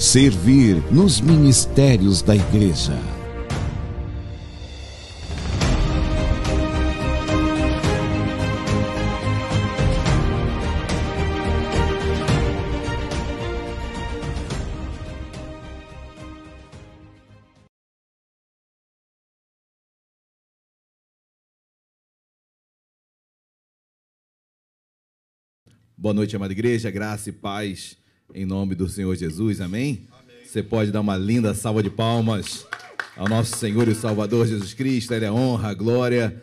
Servir nos ministérios da igreja. Boa noite, amada igreja, graça e paz em nome do Senhor Jesus, amém? Você pode dar uma linda salva de palmas ao nosso Senhor e Salvador Jesus Cristo, Ele é honra, glória,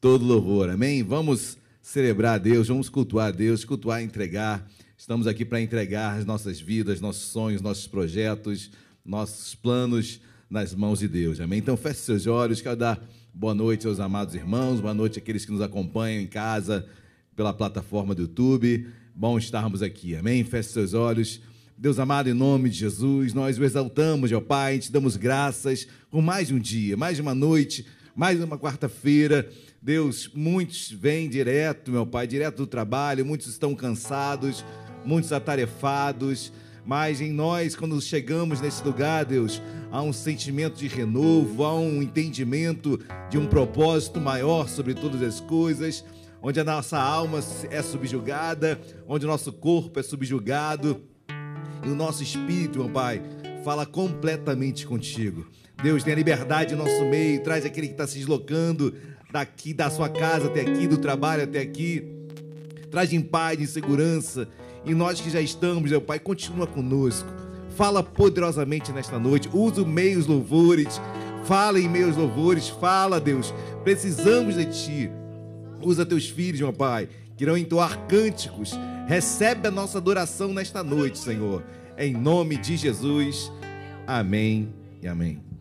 todo louvor, amém? Vamos celebrar a Deus, vamos cultuar a Deus, cultuar entregar. Estamos aqui para entregar as nossas vidas, nossos sonhos, nossos projetos, nossos planos nas mãos de Deus, amém? Então feche seus olhos, quero dar boa noite aos amados irmãos, boa noite àqueles que nos acompanham em casa, pela plataforma do YouTube. Bom estarmos aqui, amém? Feche seus olhos. Deus amado, em nome de Jesus, nós o exaltamos, ó Pai, te damos graças por mais um dia, mais uma noite, mais uma quarta-feira. Deus, muitos vêm direto, meu Pai, direto do trabalho, muitos estão cansados, muitos atarefados, mas em nós, quando chegamos nesse lugar, Deus, há um sentimento de renovo, há um entendimento de um propósito maior sobre todas as coisas onde a nossa alma é subjugada, onde o nosso corpo é subjugado e o nosso espírito, meu Pai, fala completamente contigo. Deus, tenha liberdade em nosso meio, traz aquele que está se deslocando daqui da sua casa até aqui, do trabalho até aqui. Traz em paz, em segurança. E nós que já estamos, meu Pai, continua conosco. Fala poderosamente nesta noite. Usa os meios louvores. Fala em meios louvores. Fala, Deus. Precisamos de Ti. Usa teus filhos, meu Pai, que irão entoar cânticos. Recebe a nossa adoração nesta noite, Senhor. Em nome de Jesus. Amém e amém.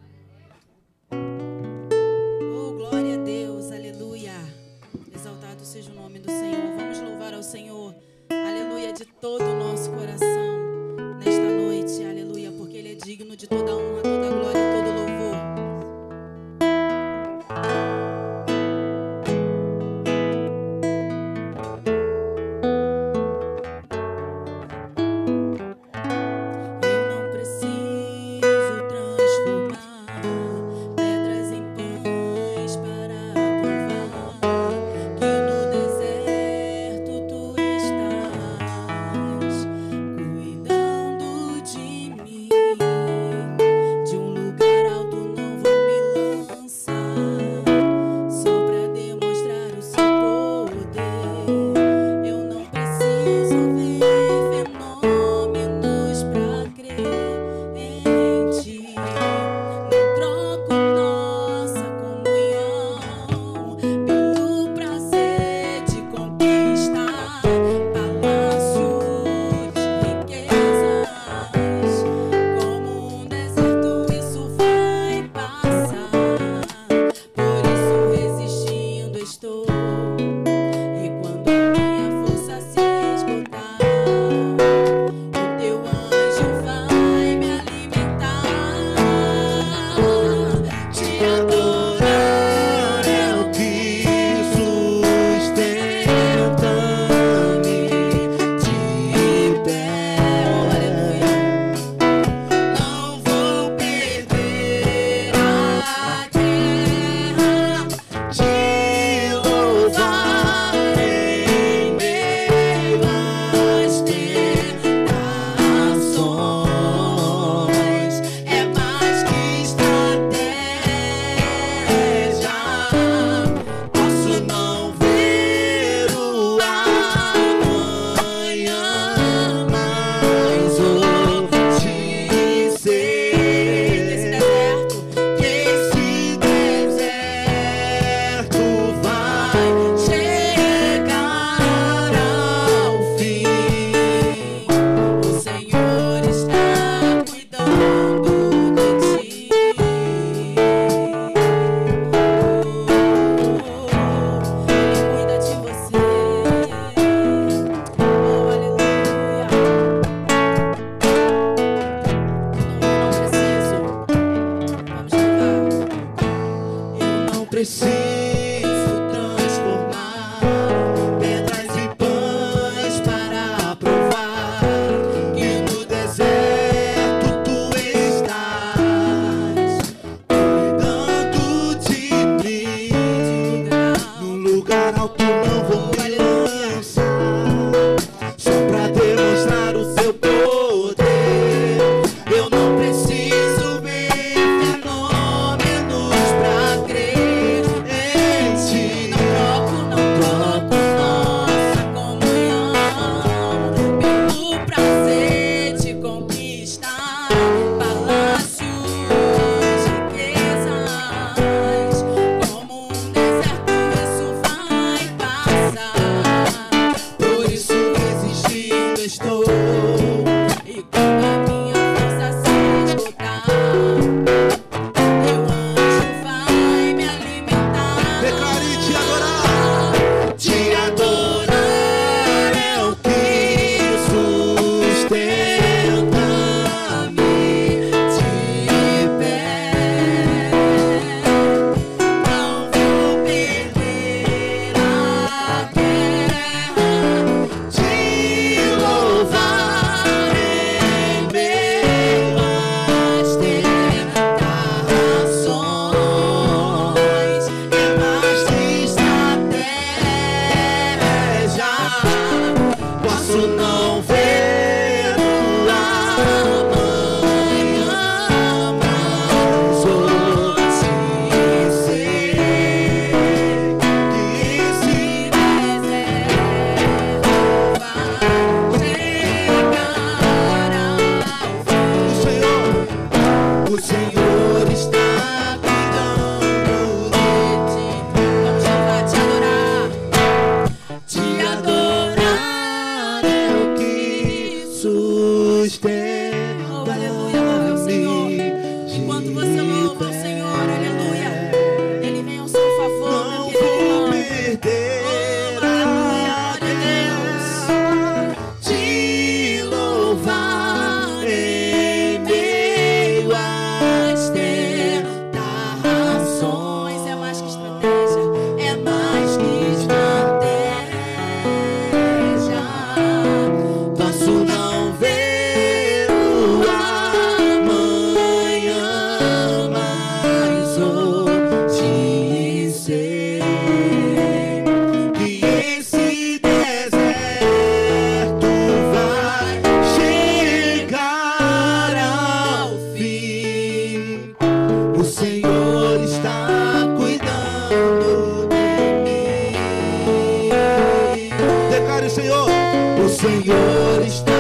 Senhor está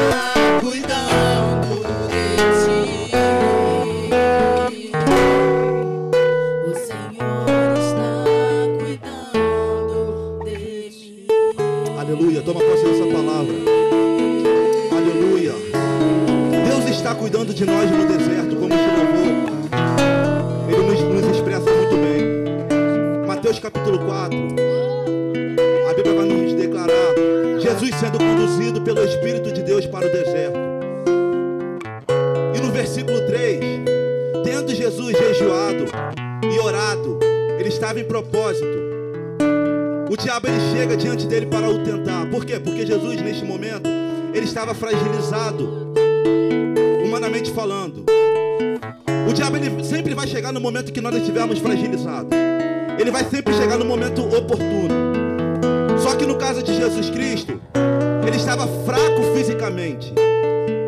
estava fragilizado, humanamente falando. O diabo ele sempre vai chegar no momento que nós estivermos fragilizados. Ele vai sempre chegar no momento oportuno. Só que no caso de Jesus Cristo, ele estava fraco fisicamente,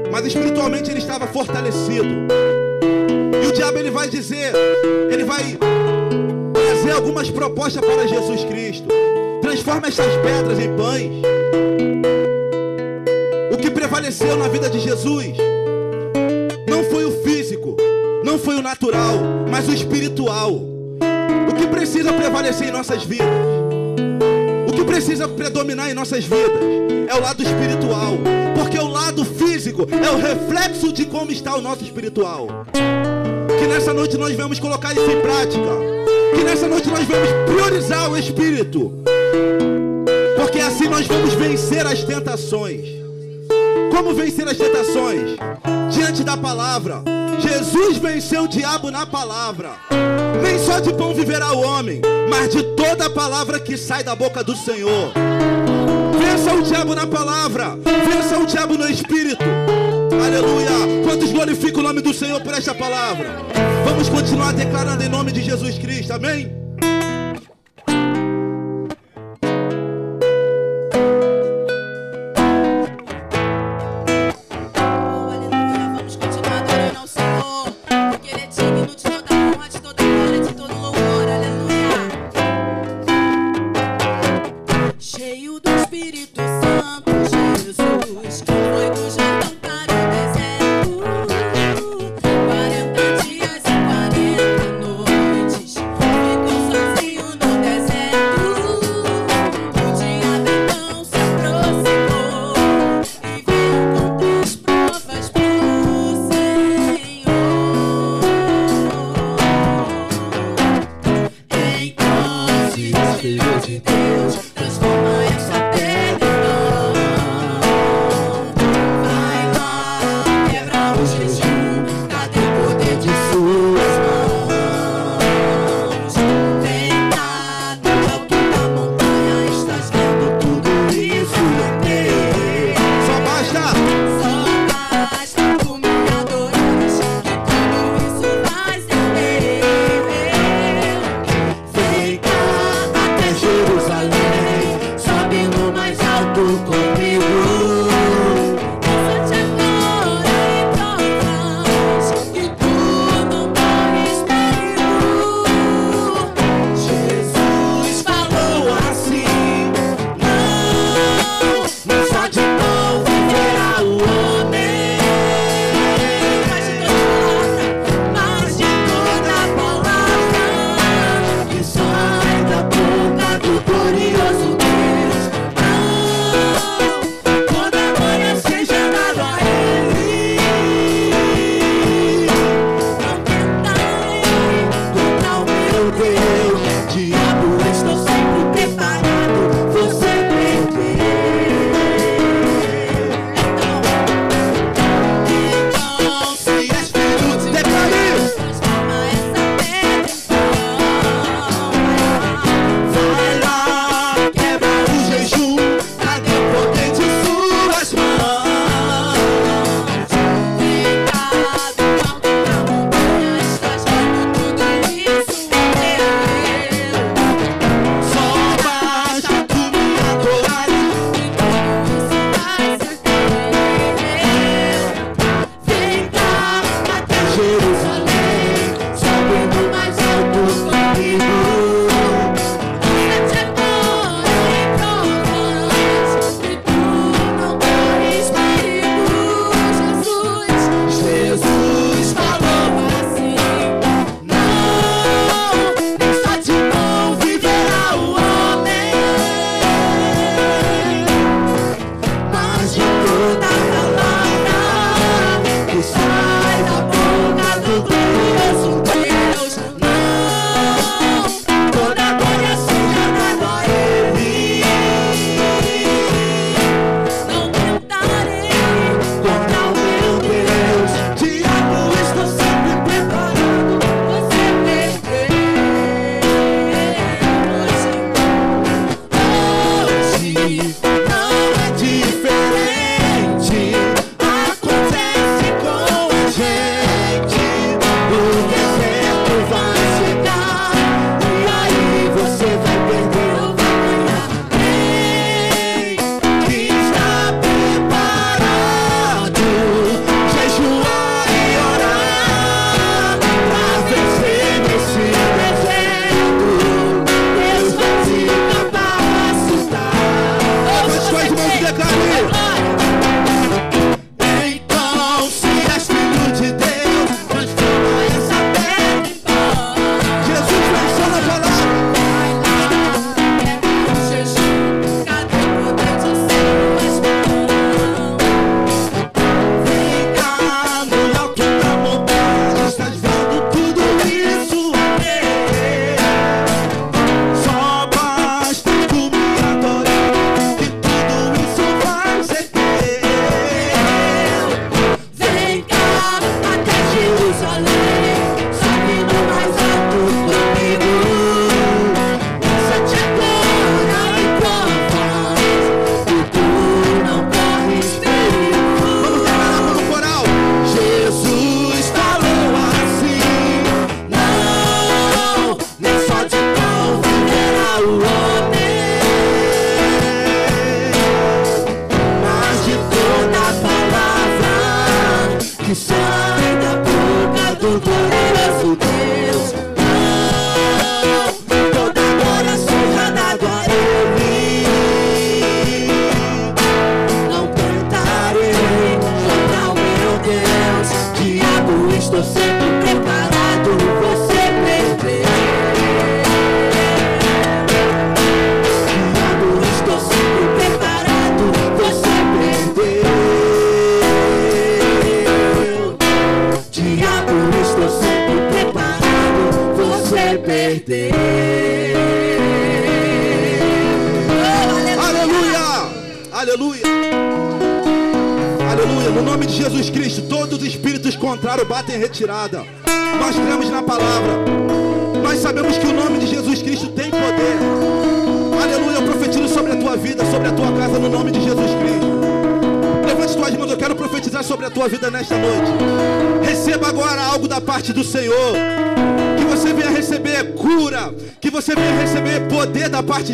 mas espiritualmente ele estava fortalecido. E o diabo ele vai dizer, ele vai trazer algumas propostas para Jesus Cristo. Transforma estas pedras em pães. Prevaleceu na vida de Jesus não foi o físico, não foi o natural, mas o espiritual. O que precisa prevalecer em nossas vidas? O que precisa predominar em nossas vidas é o lado espiritual, porque o lado físico é o reflexo de como está o nosso espiritual. Que nessa noite nós vamos colocar isso em prática. Que nessa noite nós vamos priorizar o espírito. Porque assim nós vamos vencer as tentações. Como vencer as tentações? Diante da palavra. Jesus venceu o diabo na palavra. Nem só de pão viverá o homem, mas de toda a palavra que sai da boca do Senhor. Vença o diabo na palavra. Vença o diabo no espírito. Aleluia. Quantos glorificam o nome do Senhor por esta palavra? Vamos continuar declarando em nome de Jesus Cristo. Amém?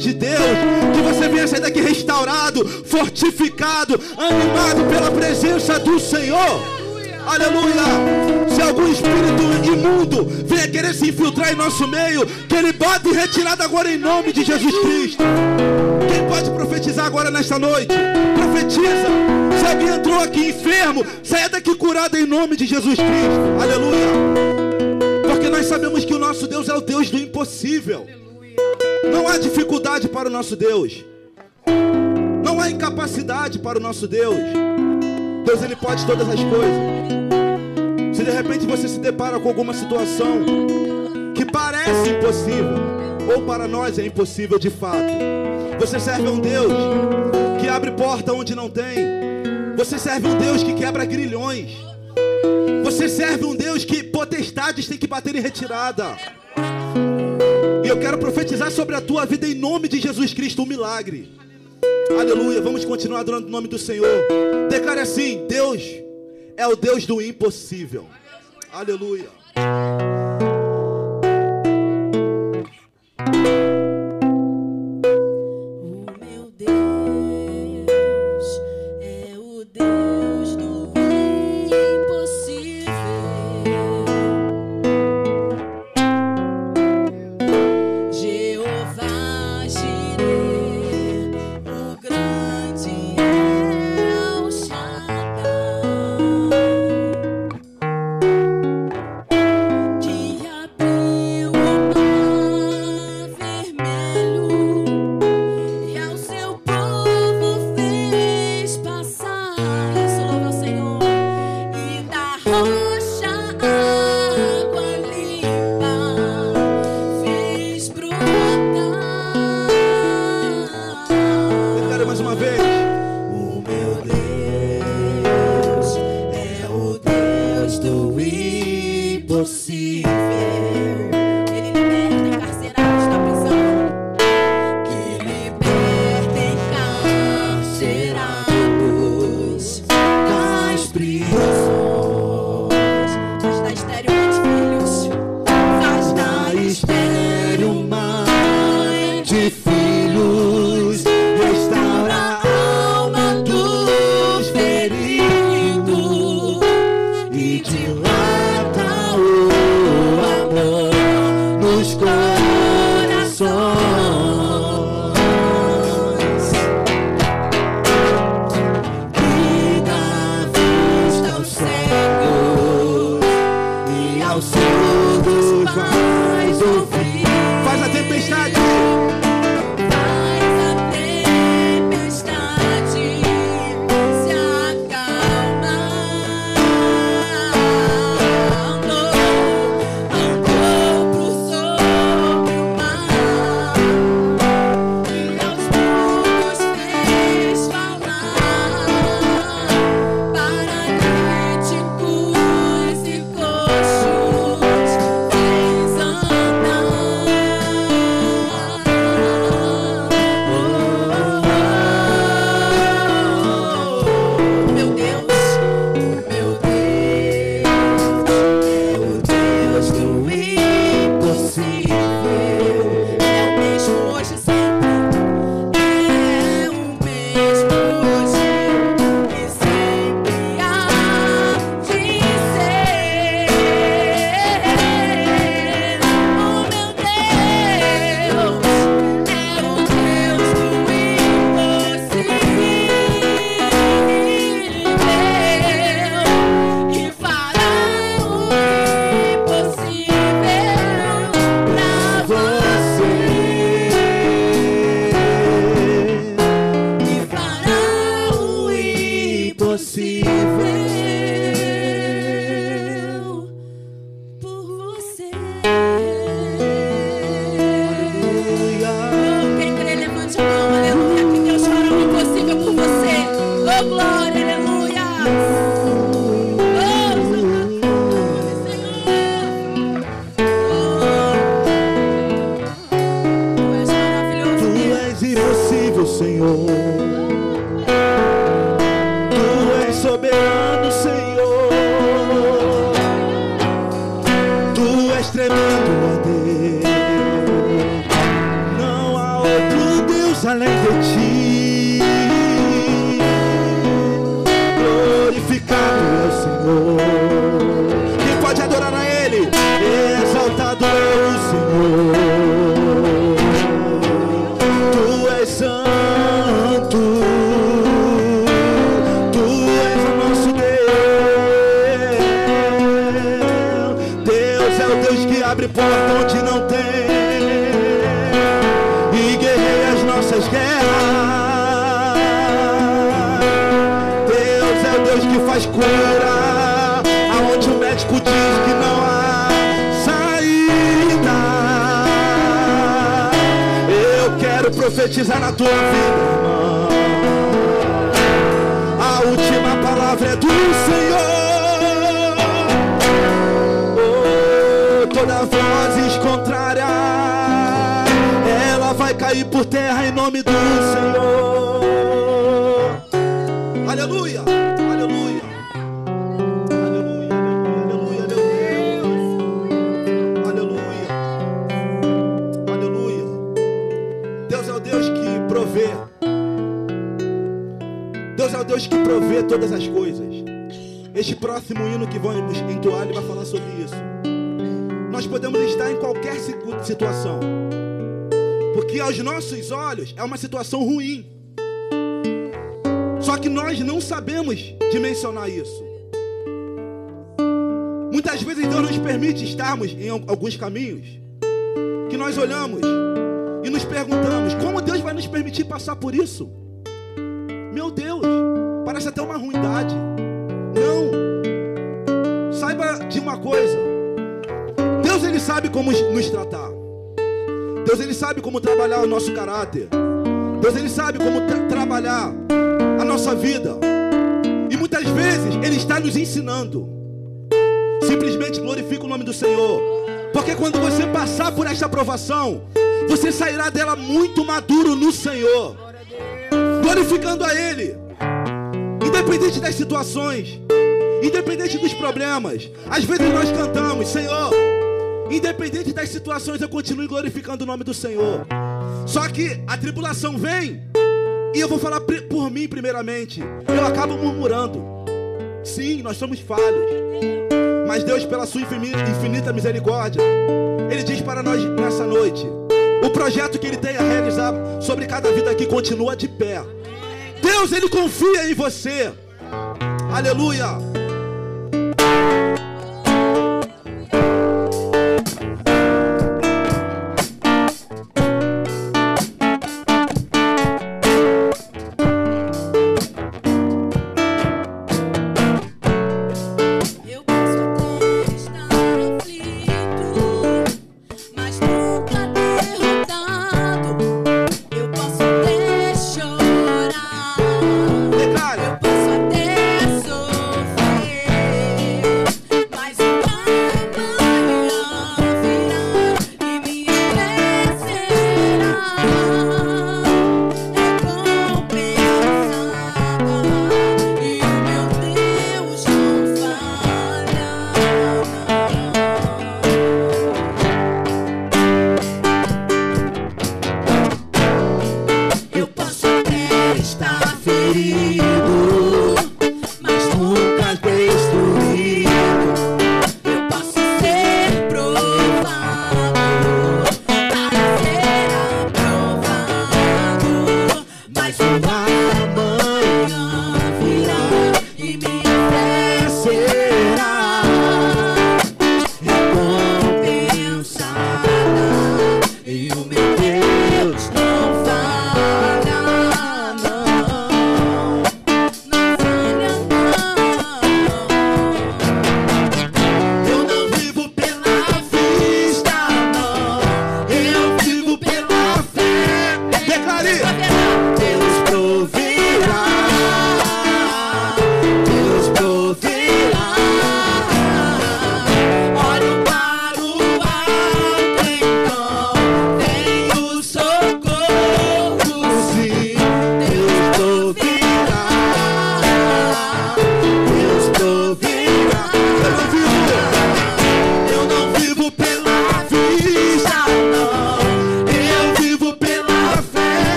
de Deus. Que você venha sair daqui restaurado, fortificado, animado pela presença do Senhor. Aleluia! Se algum espírito imundo venha querer se infiltrar em nosso meio, que ele bate e retirado agora em nome de Jesus Cristo. Quem pode profetizar agora nesta noite? Profetiza. Se alguém entrou aqui enfermo, saia daqui curado em nome de Jesus Cristo. Aleluia! Porque nós sabemos que o nosso Deus é o Deus do impossível. Não há dificuldade incapacidade para o nosso Deus. Não há incapacidade para o nosso Deus. Deus ele pode todas as coisas. Se de repente você se depara com alguma situação que parece impossível, ou para nós é impossível de fato. Você serve a um Deus que abre porta onde não tem. Você serve um Deus que quebra grilhões. Você serve um Deus que potestades tem que bater em retirada quero profetizar sobre a tua vida em nome de Jesus Cristo um milagre. Aleluia. Vamos continuar adorando o nome do Senhor. Declare assim: Deus é o Deus do impossível. Aleluia. Quero profetizar na tua vida, irmão. A última palavra é do Senhor. Oh, toda voz contrária, ela vai cair por terra em nome do Senhor. Deus que provê todas as coisas. Este próximo hino que vamos entoar, ele vai falar sobre isso. Nós podemos estar em qualquer situ- situação. Porque aos nossos olhos é uma situação ruim. Só que nós não sabemos dimensionar isso. Muitas vezes Deus nos permite estarmos em al- alguns caminhos que nós olhamos e nos perguntamos: como Deus vai nos permitir passar por isso? Meu Deus, até uma ruindade. Não. Saiba de uma coisa. Deus ele sabe como nos tratar. Deus ele sabe como trabalhar o nosso caráter. Deus ele sabe como tra- trabalhar a nossa vida. E muitas vezes ele está nos ensinando. Simplesmente glorifica o nome do Senhor. Porque quando você passar por esta aprovação, você sairá dela muito maduro no Senhor. Glorificando a Ele. Independente das situações, independente dos problemas. Às vezes nós cantamos, Senhor, independente das situações, eu continuo glorificando o nome do Senhor. Só que a tribulação vem, e eu vou falar por mim primeiramente. Eu acabo murmurando. Sim, nós somos falhos. Mas Deus, pela sua infini- infinita misericórdia, Ele diz para nós nessa noite: o projeto que Ele tem a realizar sobre cada vida aqui continua de pé. Deus, Ele confia em você. Aleluia.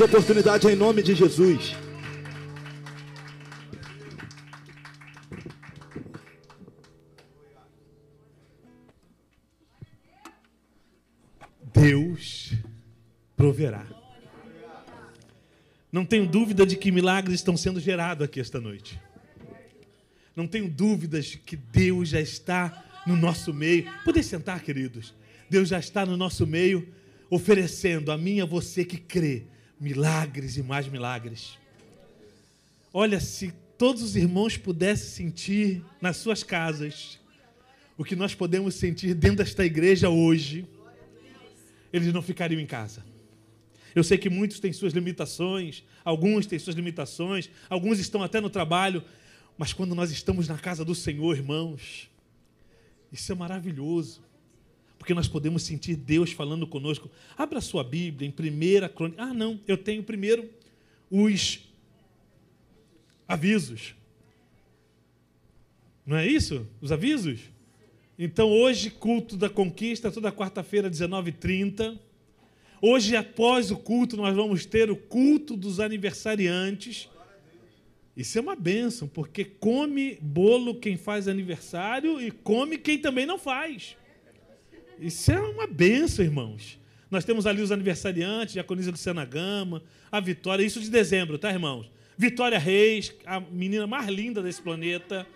A oportunidade em nome de Jesus. Deus proverá. Não tenho dúvida de que milagres estão sendo gerados aqui esta noite. Não tenho dúvidas de que Deus já está no nosso meio. Podem sentar, queridos. Deus já está no nosso meio, oferecendo a mim e a você que crê milagres e mais milagres. Olha, se todos os irmãos pudessem sentir nas suas casas o que nós podemos sentir dentro desta igreja hoje, eles não ficariam em casa. Eu sei que muitos têm suas limitações, alguns têm suas limitações, alguns estão até no trabalho, mas quando nós estamos na casa do Senhor, irmãos, isso é maravilhoso, porque nós podemos sentir Deus falando conosco. Abra sua Bíblia em primeira crônica. Ah, não, eu tenho primeiro os avisos. Não é isso? Os avisos? Então, hoje, culto da conquista, toda quarta-feira, 19h30. Hoje, após o culto, nós vamos ter o culto dos aniversariantes. Isso é uma bênção, porque come bolo quem faz aniversário e come quem também não faz. Isso é uma bênção, irmãos. Nós temos ali os aniversariantes, Diaconisa Luciana Gama, a Vitória, isso de dezembro, tá, irmãos? Vitória Reis, a menina mais linda desse planeta.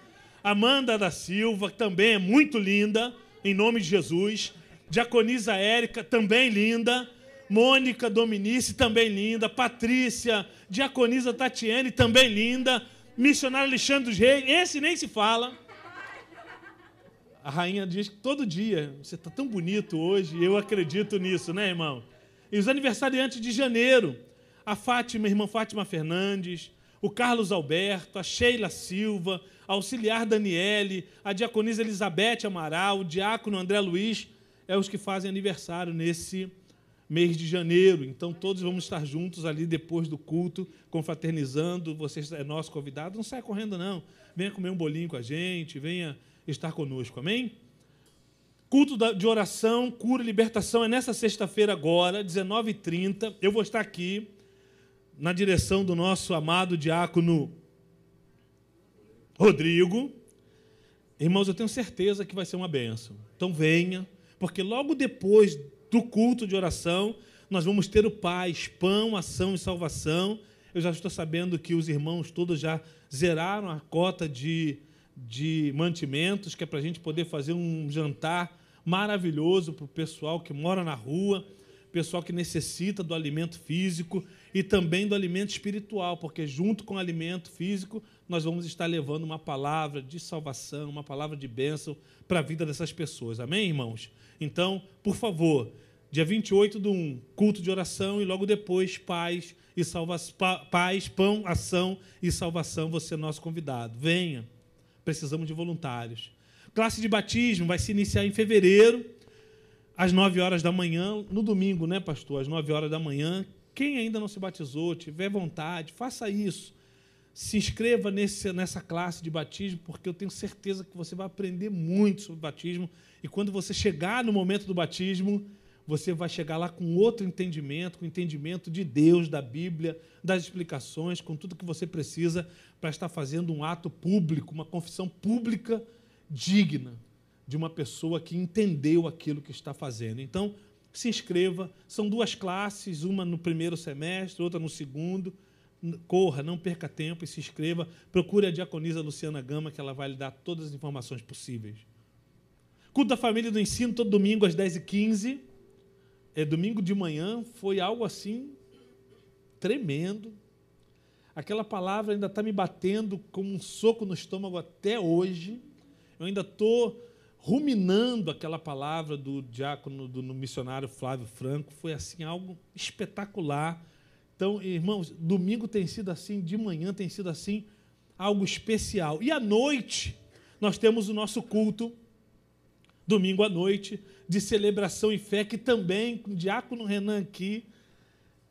Amanda da Silva, que também é muito linda, em nome de Jesus. Diaconisa Érica, também linda. Mônica Dominice, também linda. Patrícia, Diaconisa Tatiane, também linda. Missionário Alexandre dos Reis, esse nem se fala. A rainha diz que todo dia, você está tão bonito hoje, eu acredito nisso, né, irmão? E os aniversariantes de janeiro, a Fátima, irmã Fátima Fernandes, o Carlos Alberto, a Sheila Silva, a auxiliar Daniele, a diaconisa Elizabeth Amaral, o diácono André Luiz, é os que fazem aniversário nesse mês de janeiro. Então todos vamos estar juntos ali depois do culto, confraternizando. Você é nosso convidado, não saia correndo não. Venha comer um bolinho com a gente, venha estar conosco, amém? Culto de oração, cura e libertação é nessa sexta-feira agora, 19h30. Eu vou estar aqui na direção do nosso amado diácono Rodrigo. Irmãos, eu tenho certeza que vai ser uma benção. Então venha, porque logo depois do culto de oração, nós vamos ter o paz, pão, ação e salvação. Eu já estou sabendo que os irmãos todos já zeraram a cota de, de mantimentos, que é para a gente poder fazer um jantar maravilhoso para o pessoal que mora na rua, pessoal que necessita do alimento físico e também do alimento espiritual, porque junto com o alimento físico, nós vamos estar levando uma palavra de salvação, uma palavra de bênção para a vida dessas pessoas. Amém, irmãos? Então, por favor, dia 28 do 1, culto de oração e logo depois, paz e salvação, paz, pão, ação e salvação, você é nosso convidado. Venha. Precisamos de voluntários. Classe de batismo vai se iniciar em fevereiro, às 9 horas da manhã, no domingo, né, pastor? Às 9 horas da manhã. Quem ainda não se batizou, tiver vontade, faça isso. Se inscreva nesse, nessa classe de batismo, porque eu tenho certeza que você vai aprender muito sobre batismo. E quando você chegar no momento do batismo, você vai chegar lá com outro entendimento, com entendimento de Deus, da Bíblia, das explicações, com tudo que você precisa para estar fazendo um ato público, uma confissão pública digna de uma pessoa que entendeu aquilo que está fazendo. Então, se inscreva. São duas classes, uma no primeiro semestre, outra no segundo. Corra, não perca tempo e se inscreva. Procure a diaconisa Luciana Gama, que ela vai lhe dar todas as informações possíveis. Culto da família do ensino, todo domingo às 10h15. É, domingo de manhã foi algo assim tremendo. Aquela palavra ainda está me batendo como um soco no estômago até hoje. Eu ainda estou ruminando aquela palavra do diácono, do missionário Flávio Franco. Foi assim algo espetacular Então, irmãos, domingo tem sido assim, de manhã tem sido assim, algo especial. E à noite, nós temos o nosso culto, domingo à noite, de celebração e fé, que também, com o diácono Renan aqui,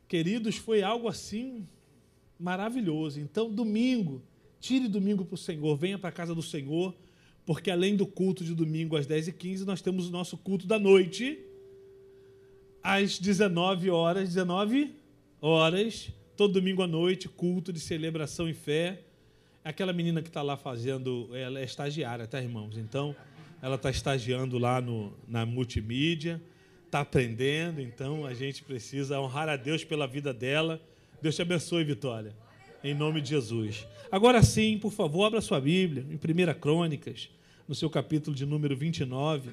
queridos, foi algo assim maravilhoso. Então, domingo, tire domingo para o Senhor, venha para a casa do Senhor, porque além do culto de domingo às 10h15, nós temos o nosso culto da noite, às 19 horas, 19 horas, todo domingo à noite, culto de celebração e fé. Aquela menina que está lá fazendo, ela é estagiária, tá, irmãos? Então, ela está estagiando lá no, na multimídia, está aprendendo, então a gente precisa honrar a Deus pela vida dela. Deus te abençoe, Vitória, em nome de Jesus. Agora sim, por favor, abra sua Bíblia, em 1 Crônicas, no seu capítulo de número 29.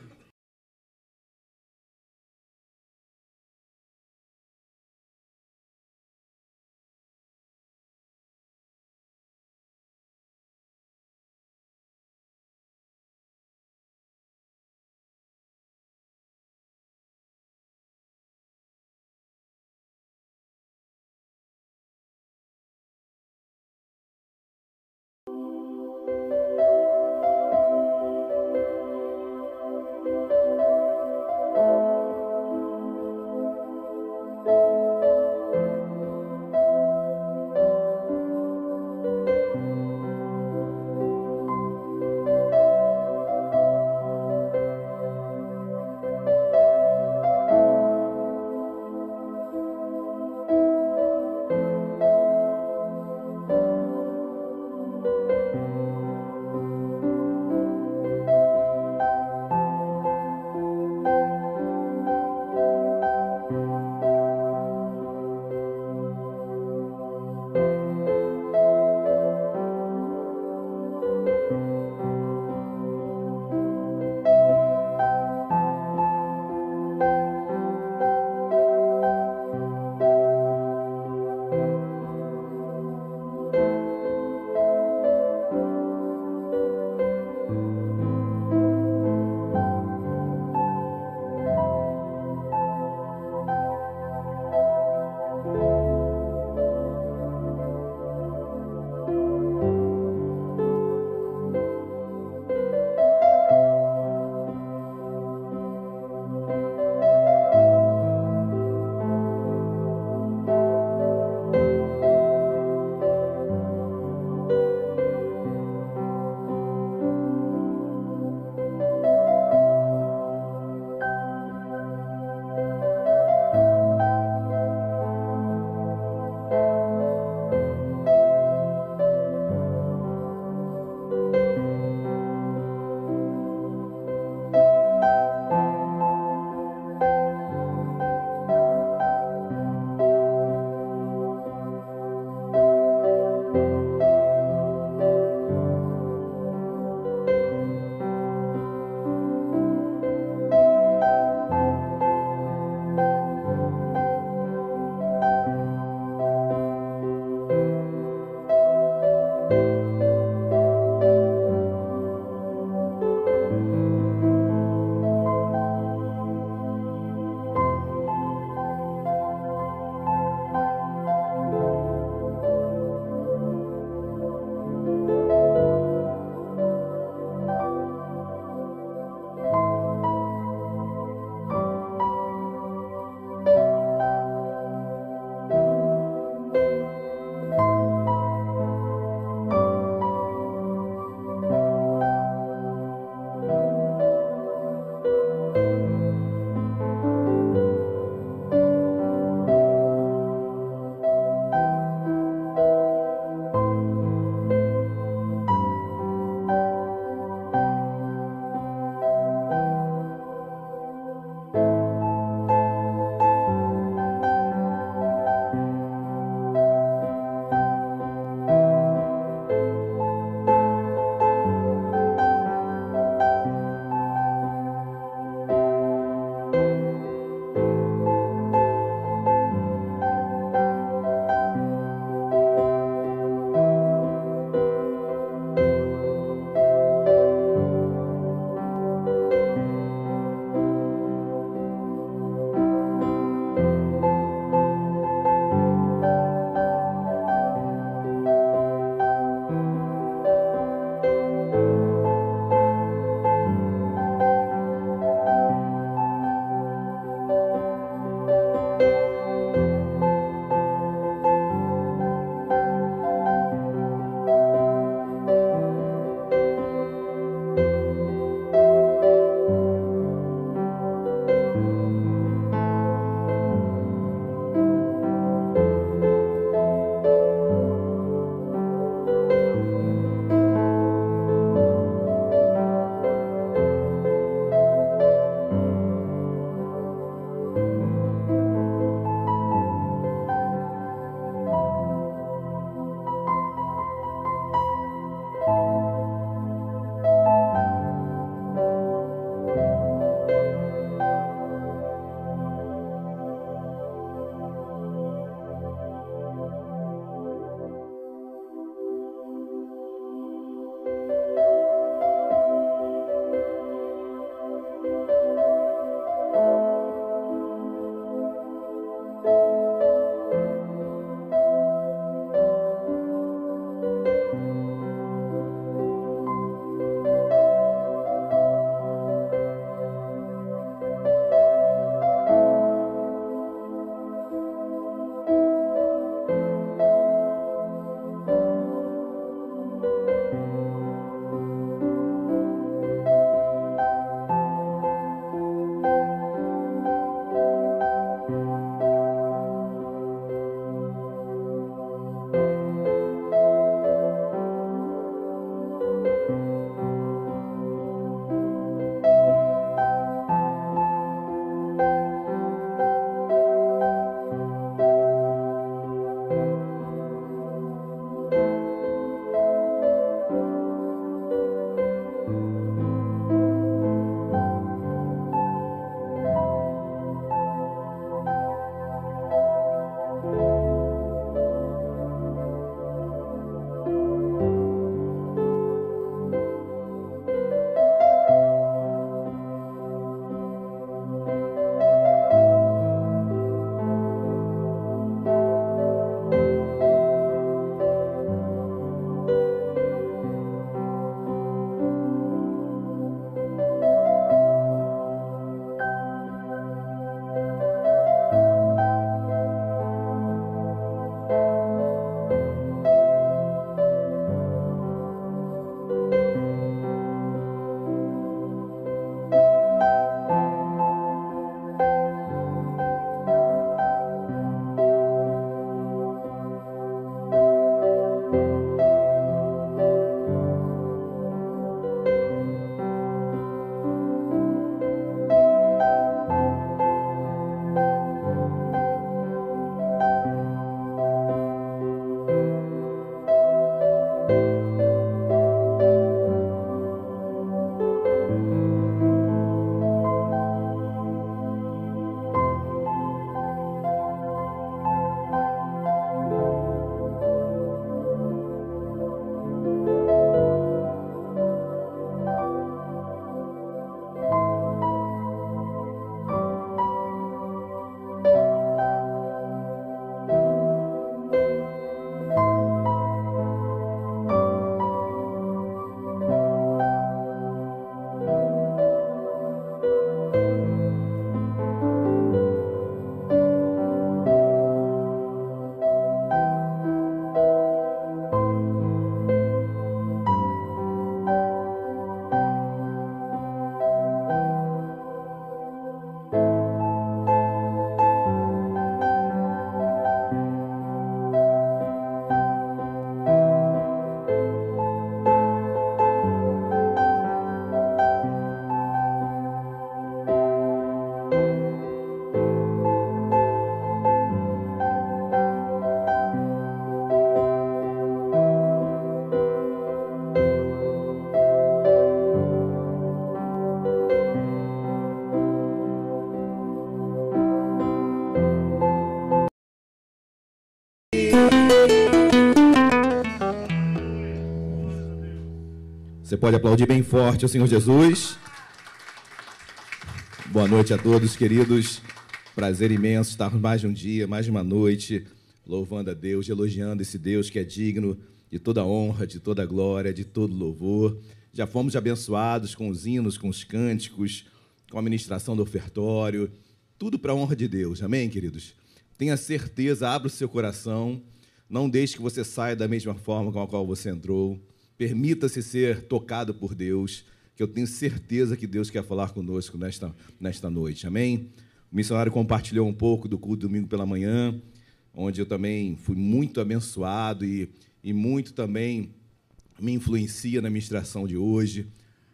Você pode aplaudir bem forte ao Senhor Jesus. Boa noite a todos, queridos. Prazer imenso estarmos mais um dia, mais uma noite, louvando a Deus, elogiando esse Deus que é digno de toda honra, de toda glória, de todo louvor. Já fomos abençoados com os hinos, com os cânticos, com a ministração do ofertório, tudo para a honra de Deus. Amém, queridos? Tenha certeza, abra o seu coração, não deixe que você saia da mesma forma com a qual você entrou. Permita-se ser tocado por Deus, que eu tenho certeza que Deus quer falar conosco nesta, nesta noite. Amém? O missionário compartilhou um pouco do culto domingo pela manhã, onde eu também fui muito abençoado e, e muito também me influencia na ministração de hoje.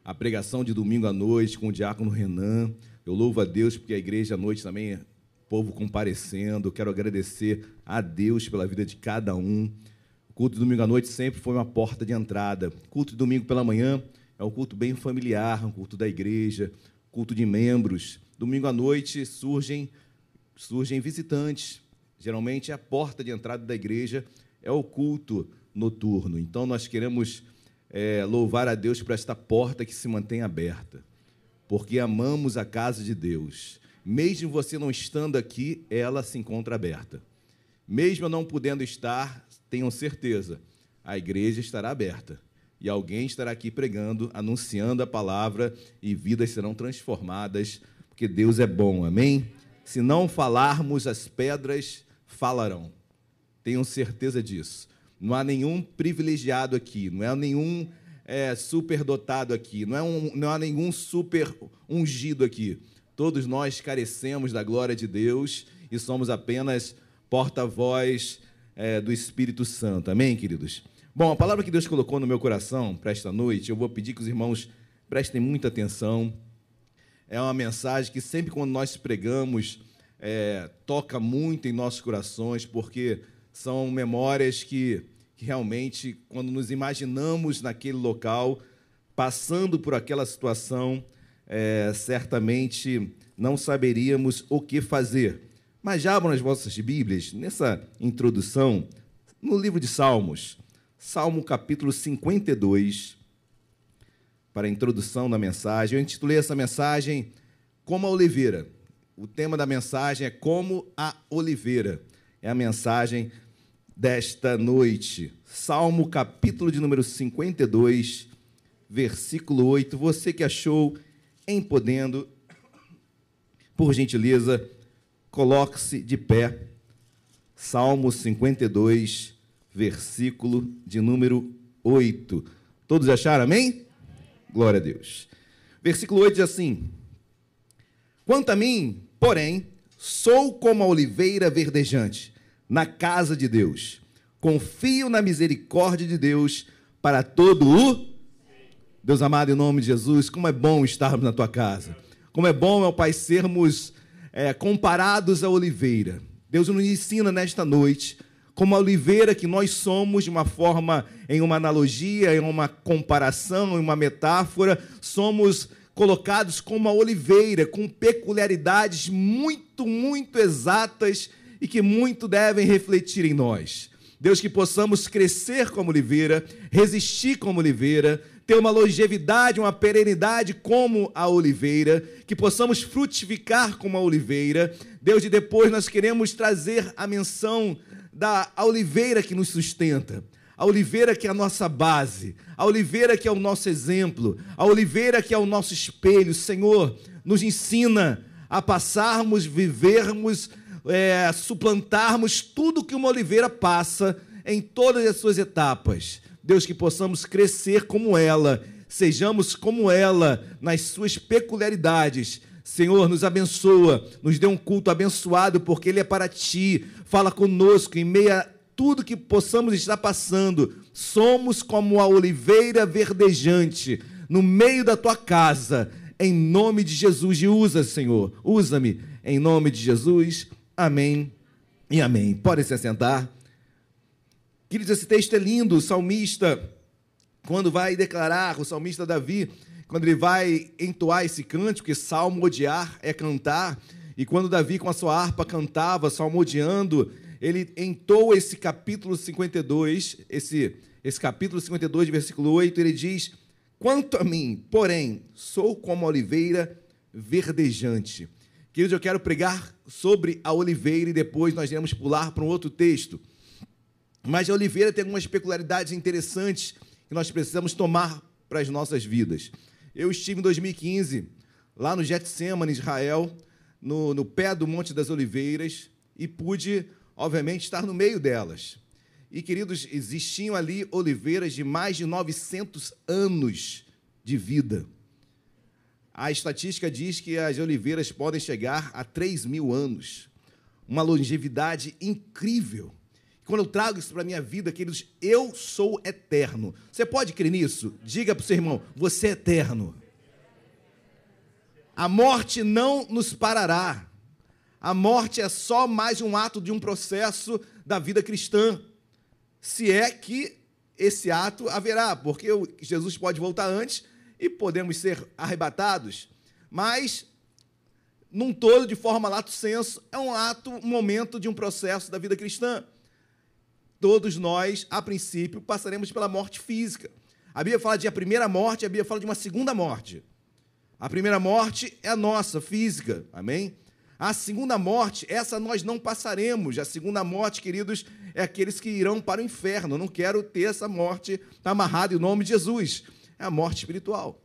A pregação de domingo à noite com o diácono Renan. Eu louvo a Deus porque a igreja à noite também é povo comparecendo. Quero agradecer a Deus pela vida de cada um. Culto de domingo à noite sempre foi uma porta de entrada. Culto de domingo pela manhã é um culto bem familiar, um culto da igreja, culto de membros. Domingo à noite surgem surgem visitantes. Geralmente a porta de entrada da igreja é o culto noturno. Então nós queremos é, louvar a Deus por esta porta que se mantém aberta, porque amamos a casa de Deus. Mesmo você não estando aqui, ela se encontra aberta. Mesmo eu não podendo estar, tenham certeza, a igreja estará aberta. E alguém estará aqui pregando, anunciando a palavra, e vidas serão transformadas, porque Deus é bom, amém? Se não falarmos, as pedras falarão. Tenham certeza disso. Não há nenhum privilegiado aqui, não há nenhum é, superdotado aqui, não, é um, não há nenhum super ungido aqui. Todos nós carecemos da glória de Deus e somos apenas porta-voz é, do Espírito Santo. Amém, queridos? Bom, a palavra que Deus colocou no meu coração para esta noite, eu vou pedir que os irmãos prestem muita atenção. É uma mensagem que sempre quando nós pregamos, é, toca muito em nossos corações, porque são memórias que, que realmente, quando nos imaginamos naquele local, passando por aquela situação, é, certamente não saberíamos o que fazer. Mas já abram as vossas Bíblias, nessa introdução, no livro de Salmos, Salmo capítulo 52, para a introdução da mensagem. Eu intitulei essa mensagem Como a Oliveira. O tema da mensagem é Como a Oliveira. É a mensagem desta noite. Salmo capítulo de número 52, versículo 8. Você que achou em podendo, por gentileza, coloque-se de pé. Salmo 52, versículo de número 8. Todos acharam, amém? Glória a Deus. Versículo 8 diz assim: Quanto a mim, porém, sou como a oliveira verdejante na casa de Deus. Confio na misericórdia de Deus para todo o. Deus amado, em nome de Jesus, como é bom estarmos na tua casa. Como é bom, meu Pai, sermos é, comparados à oliveira. Deus nos ensina nesta noite como a oliveira que nós somos, de uma forma, em uma analogia, em uma comparação, em uma metáfora, somos colocados como a oliveira, com peculiaridades muito, muito exatas e que muito devem refletir em nós. Deus, que possamos crescer como oliveira, resistir como oliveira, ter uma longevidade, uma perenidade como a oliveira, que possamos frutificar como a oliveira. Deus, e depois nós queremos trazer a menção da oliveira que nos sustenta, a oliveira que é a nossa base, a oliveira que é o nosso exemplo, a oliveira que é o nosso espelho. Senhor, nos ensina a passarmos, vivermos, é, suplantarmos tudo que uma oliveira passa em todas as suas etapas. Deus, que possamos crescer como ela, sejamos como ela nas suas peculiaridades. Senhor, nos abençoa, nos dê um culto abençoado, porque ele é para ti. Fala conosco em meio a tudo que possamos estar passando. Somos como a oliveira verdejante no meio da tua casa. Em nome de Jesus, e usa, Senhor, usa-me. Em nome de Jesus, amém e amém. Podem se assentar. Queridos, esse texto é lindo. O salmista, quando vai declarar, o salmista Davi, quando ele vai entoar esse cântico, que salmodiar é cantar, e quando Davi com a sua harpa cantava, salmodiando, ele entoa esse capítulo 52, esse, esse capítulo 52, versículo 8, ele diz: Quanto a mim, porém, sou como a oliveira verdejante. Queridos, eu quero pregar sobre a oliveira e depois nós iremos pular para um outro texto. Mas a oliveira tem algumas peculiaridades interessantes que nós precisamos tomar para as nossas vidas. Eu estive em 2015 lá no Getsemane, Israel, no, no pé do Monte das Oliveiras e pude, obviamente, estar no meio delas. E, queridos, existiam ali oliveiras de mais de 900 anos de vida. A estatística diz que as oliveiras podem chegar a 3 mil anos. Uma longevidade incrível. Quando eu trago isso para minha vida, queridos, eu sou eterno. Você pode crer nisso? Diga para o seu irmão: você é eterno. A morte não nos parará. A morte é só mais um ato de um processo da vida cristã. Se é que esse ato haverá, porque Jesus pode voltar antes e podemos ser arrebatados. Mas, num todo, de forma lato senso, é um ato, um momento de um processo da vida cristã. Todos nós, a princípio, passaremos pela morte física. A Bíblia fala de a primeira morte, a Bíblia fala de uma segunda morte. A primeira morte é a nossa, física, amém? A segunda morte, essa nós não passaremos. A segunda morte, queridos, é aqueles que irão para o inferno. Eu não quero ter essa morte amarrada em nome de Jesus. É a morte espiritual.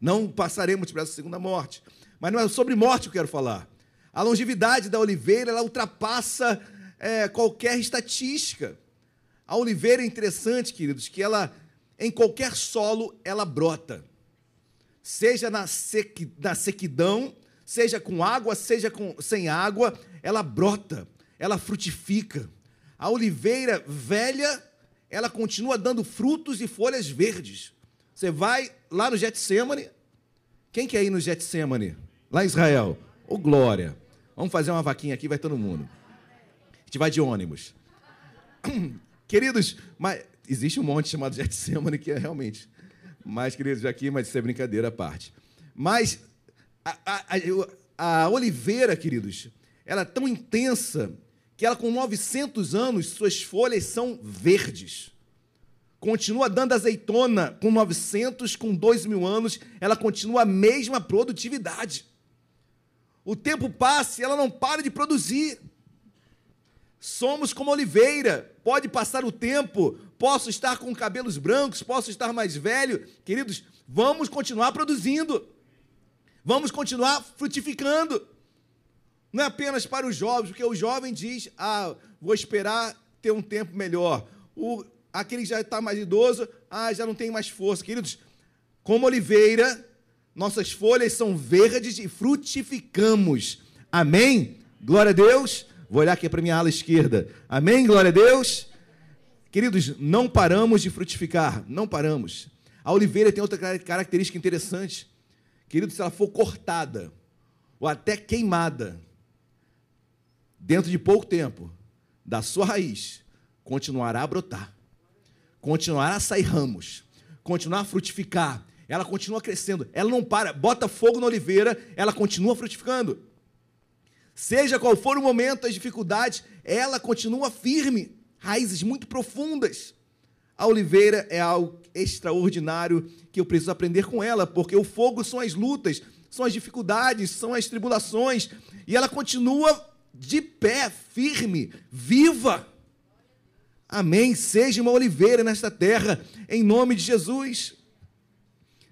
Não passaremos para essa segunda morte. Mas não é sobre morte que eu quero falar. A longevidade da oliveira, ela ultrapassa é, qualquer estatística. A oliveira é interessante, queridos, que ela, em qualquer solo, ela brota seja na, sequi, na sequidão, seja com água, seja com, sem água, ela brota, ela frutifica. A oliveira velha, ela continua dando frutos e folhas verdes. Você vai lá no Getsemane, quem quer ir no Getsemane? Lá em Israel. Ô, glória. Vamos fazer uma vaquinha aqui, vai todo mundo. Gente vai de ônibus. Queridos, mas existe um monte chamado Getsemane que é realmente mas, queridos, aqui, mas isso é brincadeira à parte. Mas a, a, a, oliveira, queridos, ela é tão intensa que ela, com 900 anos, suas folhas são verdes. Continua dando azeitona com 900, com 2 mil anos, ela continua a mesma produtividade. O tempo passa e ela não para de produzir. Somos como oliveira. Pode passar o tempo, posso estar com cabelos brancos, posso estar mais velho. Queridos, vamos continuar produzindo. Vamos continuar frutificando. Não é apenas para os jovens, porque o jovem diz: ah, vou esperar ter um tempo melhor. O, aquele que já está mais idoso, ah, já não tem mais força. Queridos, como oliveira, nossas folhas são verdes e frutificamos. Amém? Glória a Deus. Vou olhar aqui para minha ala esquerda. Amém? Glória a Deus. Queridos, não paramos de frutificar. Não paramos. A oliveira tem outra característica interessante. Queridos, se ela for cortada ou até queimada, dentro de pouco tempo, da sua raiz, continuará a brotar, continuará a sair ramos, continuará a frutificar. Ela continua crescendo, ela não para, bota fogo na oliveira, ela continua frutificando. Seja qual for o momento, as dificuldades, ela continua firme, raízes muito profundas. A oliveira é algo extraordinário que eu preciso aprender com ela, porque o fogo são as lutas, são as dificuldades, são as tribulações, e ela continua de pé, firme, viva. Amém. Seja uma oliveira nesta terra, em nome de Jesus.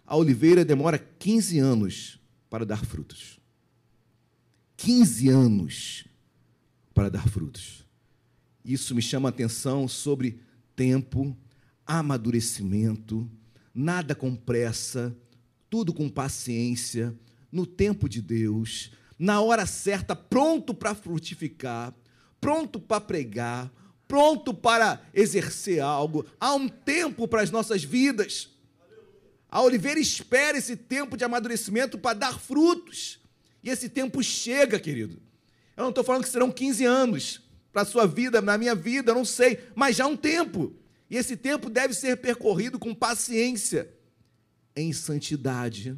A oliveira demora 15 anos para dar frutos. 15 anos para dar frutos. Isso me chama a atenção sobre tempo, amadurecimento, nada com pressa, tudo com paciência, no tempo de Deus, na hora certa, pronto para frutificar, pronto para pregar, pronto para exercer algo. Há um tempo para as nossas vidas. A oliveira espera esse tempo de amadurecimento para dar frutos. E esse tempo chega, querido. Eu não estou falando que serão 15 anos para a sua vida, na minha vida, não sei, mas já há um tempo. E esse tempo deve ser percorrido com paciência, em santidade.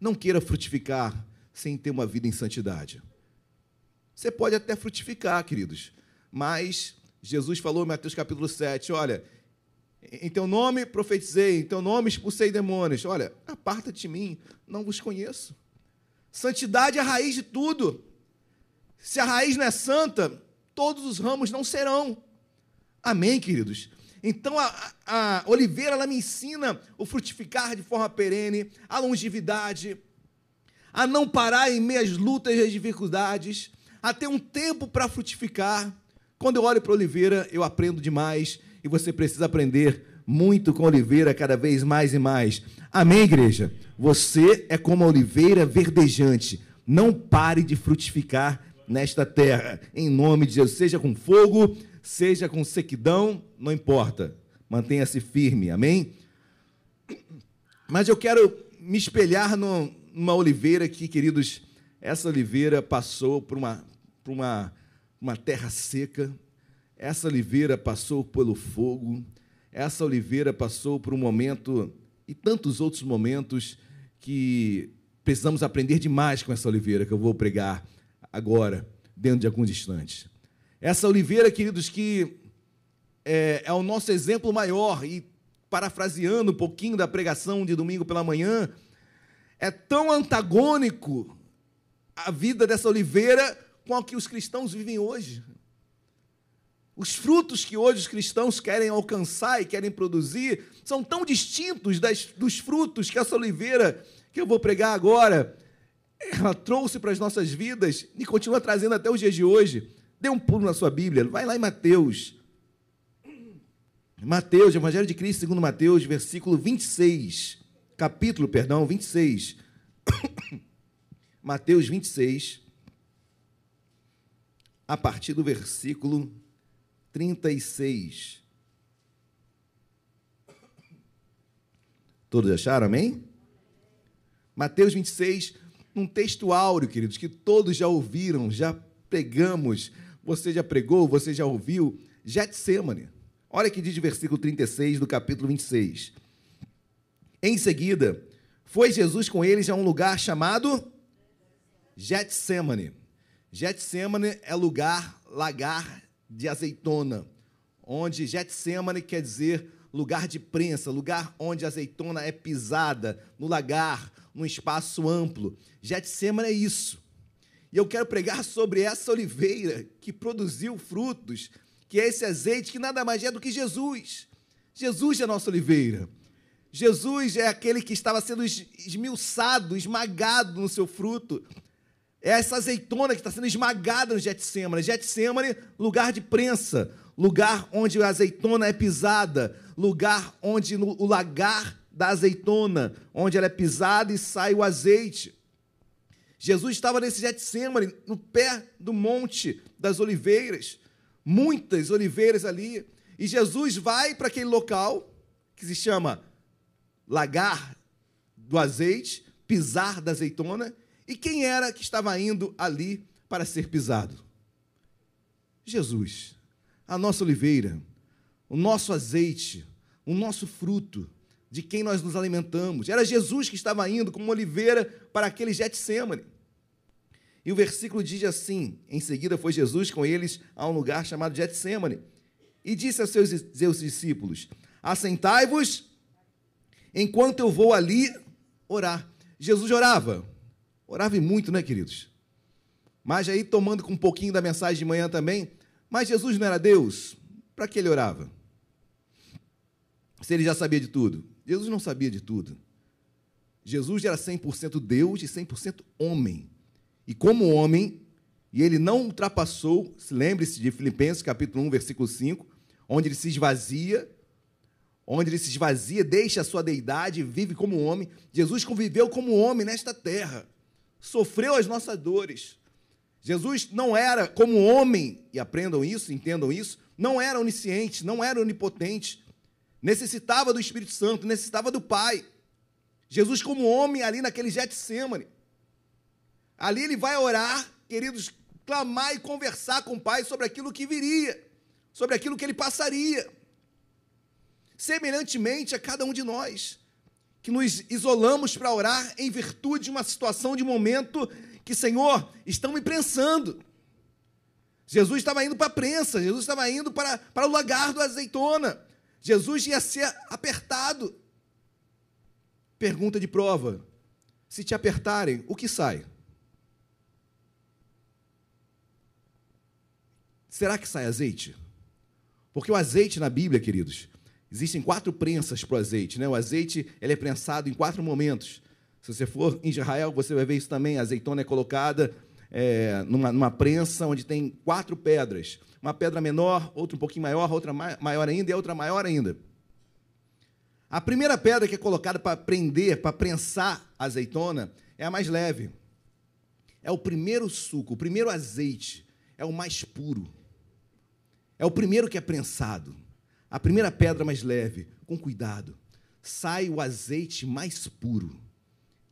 Não queira frutificar sem ter uma vida em santidade. Você pode até frutificar, queridos, mas Jesus falou em Mateus capítulo 7, olha, Em teu nome profetizei, em teu nome expulsei demônios. Olha, aparta de mim, não vos conheço. Santidade é a raiz de tudo. Se a raiz não é santa, todos os ramos não serão. Amém, queridos? Então a, a, oliveira ela me ensina o frutificar de forma perene, a longevidade, a não parar em meias lutas e dificuldades, a ter um tempo para frutificar. Quando eu olho para a oliveira, eu aprendo demais e você precisa aprender muito com a oliveira cada vez mais e mais. Amém, igreja? Você é como a oliveira verdejante. Não pare de frutificar nesta terra, em nome de Jesus, seja com fogo, seja com sequidão, não importa. Mantenha-se firme. Amém? Mas eu quero me espelhar numa oliveira que, queridos, essa oliveira passou por uma, por uma, uma terra seca, essa oliveira passou pelo fogo, essa oliveira passou por um momento e tantos outros momentos que precisamos aprender demais com essa oliveira que eu vou pregar agora, dentro de alguns instantes. Essa oliveira, queridos, que é, é o nosso exemplo maior e parafraseando um pouquinho da pregação de domingo pela manhã, é tão antagônico a vida dessa oliveira com a que os cristãos vivem hoje. Os frutos que hoje os cristãos querem alcançar e querem produzir são tão distintos das, dos frutos que essa oliveira que eu vou pregar agora, ela trouxe para as nossas vidas e continua trazendo até os dias de hoje. Dê um pulo na sua Bíblia, vai lá em Mateus. Mateus, Evangelho de Cristo segundo Mateus, versículo 26 capítulo, perdão, 26. Mateus 26, a partir do versículo 36. Todos acharam, amém? Mateus 26, um texto áureo, queridos, que todos já ouviram, já pregamos, você já pregou, você já ouviu, Getsemane. Olha que diz o versículo 36 do capítulo 26. Em seguida, foi Jesus com eles a um lugar chamado Getsemane. Getsemane é lugar, lagar de azeitona, onde Getsemane quer dizer lugar de prensa, lugar onde a azeitona é pisada, no lagar, num espaço amplo. Getsemane é isso. E eu quero pregar sobre essa oliveira que produziu frutos, que é esse azeite que nada mais é do que Jesus. Jesus é a nossa oliveira. Jesus é aquele que estava sendo esmiuçado, esmagado no seu fruto. É essa azeitona que está sendo esmagada no Getsemane. Getsemane, lugar de prensa, lugar onde a azeitona é pisada, lugar onde o lagar da azeitona, onde ela é pisada e sai o azeite. Jesus estava nesse Getsemane, no pé do monte das oliveiras, muitas oliveiras ali, e Jesus vai para aquele local que se chama lagar do azeite, pisar da azeitona. E quem era que estava indo ali para ser pisado? Jesus, a nossa oliveira, o nosso azeite, o nosso fruto, de quem nós nos alimentamos. Era Jesus que estava indo como oliveira para aquele Getsemane. E o versículo diz assim: Em seguida foi Jesus com eles a um lugar chamado Getsemane e disse aos seus, seus discípulos: Assentai-vos enquanto eu vou ali orar. Jesus orava. Orava muito, né, queridos? Mas aí, tomando com um pouquinho da mensagem de manhã também, mas Jesus não era Deus? Para que ele orava? Se ele já sabia de tudo. Jesus não sabia de tudo. Jesus era 100% Deus e 100% homem. E como homem, e ele não ultrapassou, lembre-se de Filipenses capítulo 1, versículo 5, onde ele se esvazia onde ele se esvazia, deixa a sua deidade, vive como homem. Jesus conviveu como homem nesta terra, sofreu as nossas dores. Jesus não era como homem, e aprendam isso, entendam isso, não era onisciente, não era onipotente, necessitava do Espírito Santo, necessitava do Pai. Jesus, como homem, ali naquele Getsemane, ali ele vai orar, queridos, clamar e conversar com o Pai sobre aquilo que viria, sobre aquilo que ele passaria semelhantemente a cada um de nós, que nos isolamos para orar em virtude de uma situação, de momento que, Senhor, estão me prensando. Jesus estava indo para a prensa, Jesus estava indo para, para o lagar do azeitona, Jesus ia ser apertado. Pergunta de prova: se te apertarem, o que sai? Será que sai azeite? Porque o azeite na Bíblia, queridos, existem quatro prensas para o azeite. Né? O azeite ele é prensado em quatro momentos. Se você for em Israel, você vai ver isso também. A azeitona é colocada é, numa, numa prensa onde tem quatro pedras. Uma pedra menor, outra um pouquinho maior, outra ma- maior ainda e outra maior ainda. A primeira pedra que é colocada para prender, para prensar a azeitona, é a mais leve. É o primeiro suco, o primeiro azeite, é o mais puro. É o primeiro que é prensado. A primeira pedra mais leve, com cuidado. Sai o azeite mais puro,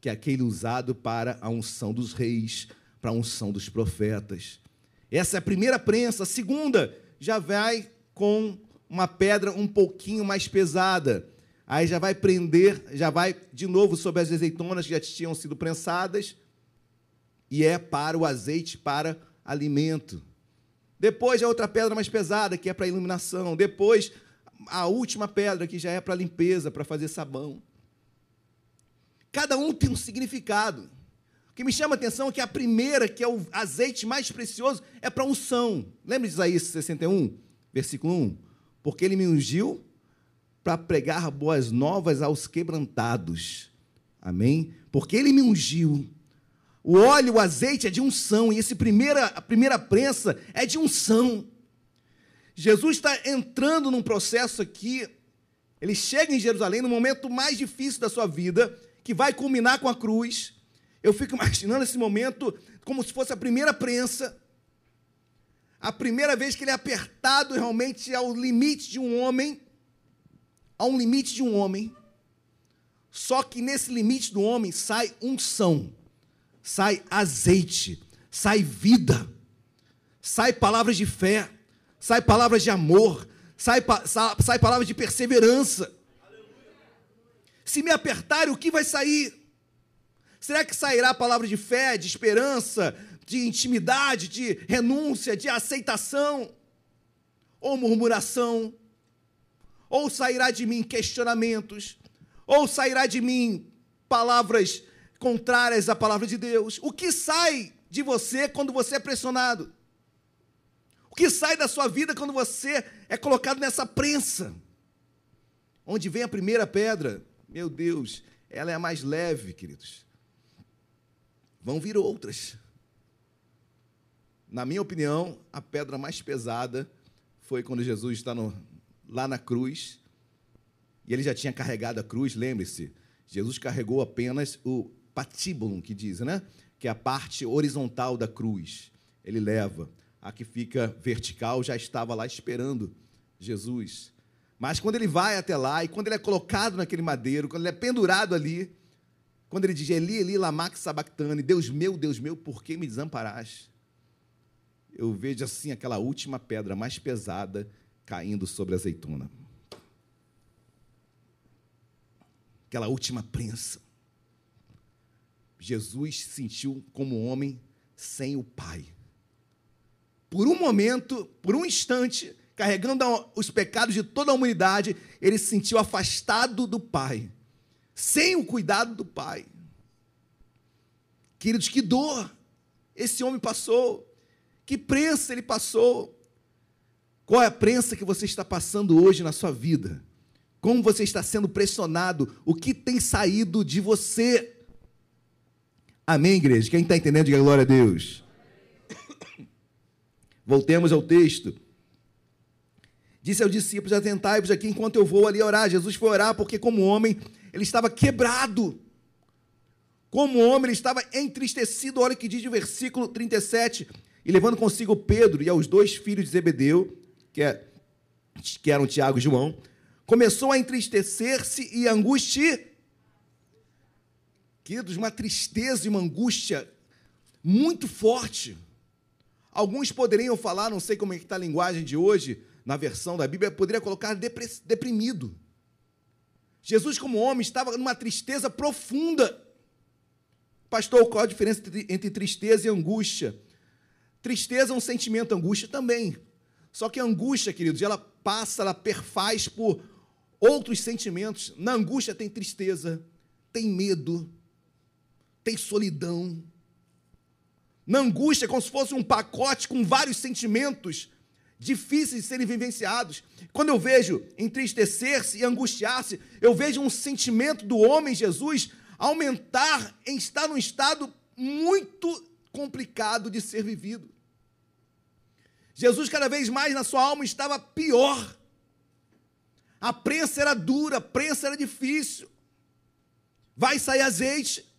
que é aquele usado para a unção dos reis, para a unção dos profetas. Essa é a primeira prensa. A segunda já vai com uma pedra um pouquinho mais pesada. Aí já vai prender, já vai de novo sobre as azeitonas que já tinham sido prensadas. E é para o azeite para alimento. Depois a outra pedra mais pesada, que é para iluminação. Depois a última pedra, que já é para limpeza, para fazer sabão. Cada um tem um significado. O que me chama a atenção é que a primeira, que é o azeite mais precioso, é para unção. Lembra de Isaías 61, versículo 1? Porque ele me ungiu para pregar boas novas aos quebrantados. Amém? Porque ele me ungiu. O óleo, o azeite é de unção, e esse primeira, a primeira prensa é de unção. Jesus está entrando num processo aqui, ele chega em Jerusalém no momento mais difícil da sua vida, que vai culminar com a cruz. Eu fico imaginando esse momento como se fosse a primeira prensa, a primeira vez que ele é apertado realmente ao limite de um homem, a um limite de um homem. Só que nesse limite do homem sai unção, sai azeite, sai vida, sai palavras de fé, sai palavras de amor, sai, pa- sa- sai palavras de perseverança. Se me apertarem, o que vai sair? Será que sairá palavra de fé, de esperança, de intimidade, de renúncia, de aceitação? Ou murmuração? Ou sairá de mim questionamentos? Ou sairá de mim palavras contrárias à palavra de Deus? O que sai de você quando você é pressionado? O que sai da sua vida quando você é colocado nessa prensa? Onde vem a primeira pedra? Meu Deus, ela é a mais leve, queridos. Vão vir outras. Na minha opinião, a pedra mais pesada foi quando Jesus está no- lá na cruz e ele já tinha carregado a cruz, lembre-se. Jesus carregou apenas o patíbulum, que diz, né? Que é a parte horizontal da cruz. Ele leva. A que fica vertical já estava lá esperando Jesus. Mas quando ele vai até lá e quando ele é colocado naquele madeiro, quando ele é pendurado ali, quando ele diz Eli, Eli, lamax sabactane, Deus meu, Deus meu, por que me desamparaste? Eu vejo assim aquela última pedra mais pesada caindo sobre a azeitona. Aquela última prensa. Jesus se sentiu como homem sem o Pai. Por um momento, por um instante, carregando os pecados de toda a humanidade, ele se sentiu afastado do Pai, sem o cuidado do Pai. Queridos, que dor esse homem passou, que prensa ele passou. Qual é a prensa que você está passando hoje na sua vida? Como você está sendo pressionado? O que tem saído de você? Amém, igreja? Quem está entendendo, diga glória a Deus. Voltemos ao texto. Disse aos discípulos: Atentai-vos aqui enquanto eu vou ali orar. Jesus foi orar porque, como homem, ele estava quebrado. Como homem, ele estava entristecido. Olha o que diz o versículo 37. E levando consigo Pedro e aos dois filhos de Zebedeu, que, é, que eram Tiago e João, começou a entristecer-se e angústia. Queridos, uma tristeza e uma angústia muito forte. Alguns poderiam falar, não sei como é que está a linguagem de hoje, na versão da Bíblia, poderia colocar deprimido. Jesus, como homem, estava numa tristeza profunda. Pastor, qual a diferença entre tristeza e angústia? Tristeza é um sentimento, angústia também. Só que a angústia, queridos, ela passa, ela perfaz por outros sentimentos. Na angústia tem tristeza, tem medo, tem solidão. Na angústia como se fosse um pacote com vários sentimentos difíceis de serem vivenciados. Quando eu vejo entristecer-se e angustiar-se, eu vejo um sentimento do homem Jesus aumentar em estar num estado muito complicado de ser vivido. Jesus, cada vez mais na sua alma, estava pior. A prensa era dura, a prensa era difícil. Vai sair azeite.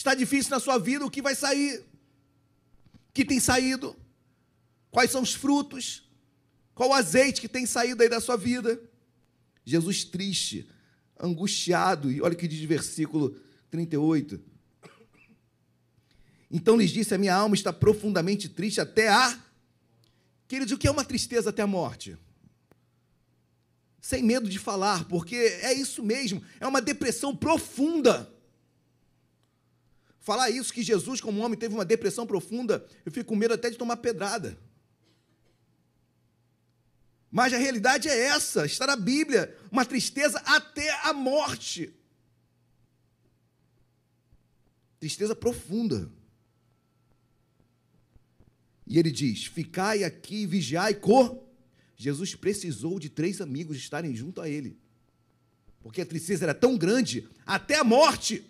Está difícil na sua vida, o que vai sair? O que tem saído? Quais são os frutos? Qual o azeite que tem saído aí da sua vida? Jesus triste, angustiado, e olha o que diz versículo 38. Então lhes disse: A minha alma está profundamente triste até a. Queridos, o que é uma tristeza até a morte? Sem medo de falar, porque é isso mesmo, é uma depressão profunda. Falar isso, que Jesus, como homem, teve uma depressão profunda, eu fico com medo até de tomar pedrada. Mas a realidade é essa, está na Bíblia, uma tristeza até a morte. Tristeza profunda. E ele diz: Ficai aqui, vigiai, cor. Jesus precisou de três amigos estarem junto a ele. Porque a tristeza era tão grande, até a morte,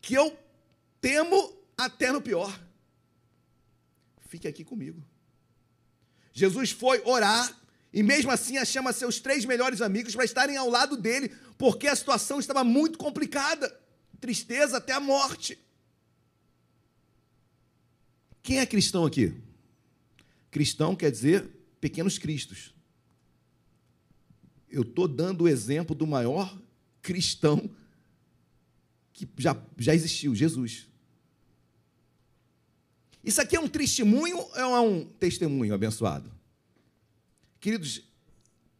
que eu temo até no pior. Fique aqui comigo. Jesus foi orar e mesmo assim chama seus três melhores amigos para estarem ao lado dele, porque a situação estava muito complicada. Tristeza até a morte. Quem é cristão aqui? Cristão quer dizer pequenos cristos. Eu estou dando o exemplo do maior cristão que já, já existiu, Jesus. Isso aqui é um testemunho ou é um testemunho abençoado? Queridos,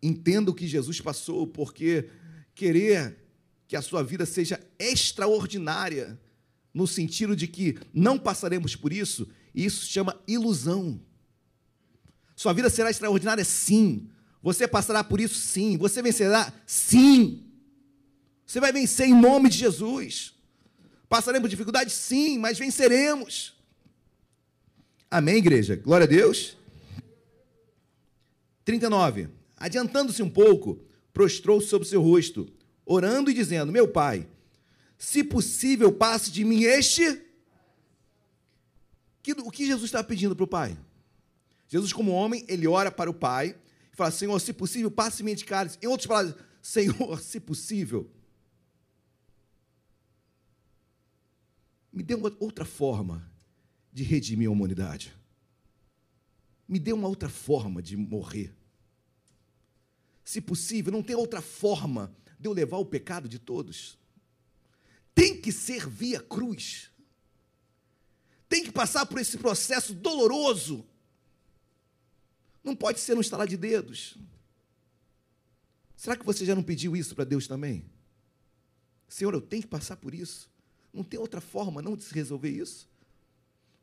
entenda o que Jesus passou, porque querer que a sua vida seja extraordinária, no sentido de que não passaremos por isso, isso chama ilusão. Sua vida será extraordinária? Sim. Você passará por isso? Sim. Você vencerá? Sim. Você vai vencer em nome de Jesus. Passaremos dificuldades? Sim, mas venceremos. Amém, igreja? Glória a Deus. 39. Adiantando-se um pouco, prostrou-se sobre seu rosto, orando e dizendo: Meu pai, se possível, passe de mim este. O que Jesus estava pedindo para o pai? Jesus, como homem, ele ora para o pai e fala: Senhor, se possível, passe-me de cálice. Em outras palavras, Senhor, se possível, me dê outra forma de redimir a humanidade. Me dê uma outra forma de morrer. Se possível, não tem outra forma de eu levar o pecado de todos. Tem que ser via cruz. Tem que passar por esse processo doloroso. Não pode ser um estalar de dedos. Será que você já não pediu isso para Deus também? Senhor, eu tenho que passar por isso. Não tem outra forma não de se resolver isso?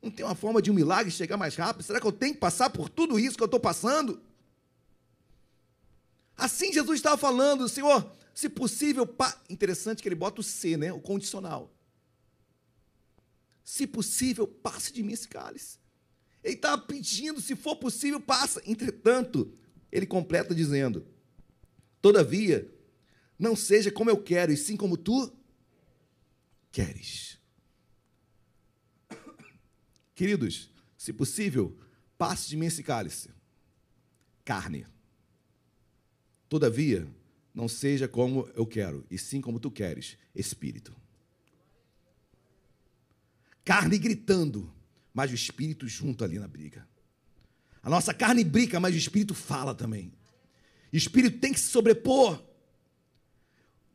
Não tem uma forma de um milagre chegar mais rápido? Será que eu tenho que passar por tudo isso que eu estou passando? Assim Jesus estava falando, Senhor, se possível, pa... interessante que ele bota o C, né? O condicional. Se possível, passe de mim esse cálice. Ele estava pedindo, se for possível, passa. Entretanto, ele completa dizendo: Todavia, não seja como eu quero, e sim como tu queres. Queridos, se possível, passe de mim esse cálice. Carne. Todavia, não seja como eu quero, e sim como tu queres, espírito. Carne gritando, mas o espírito junto ali na briga. A nossa carne briga, mas o espírito fala também. O espírito tem que se sobrepor.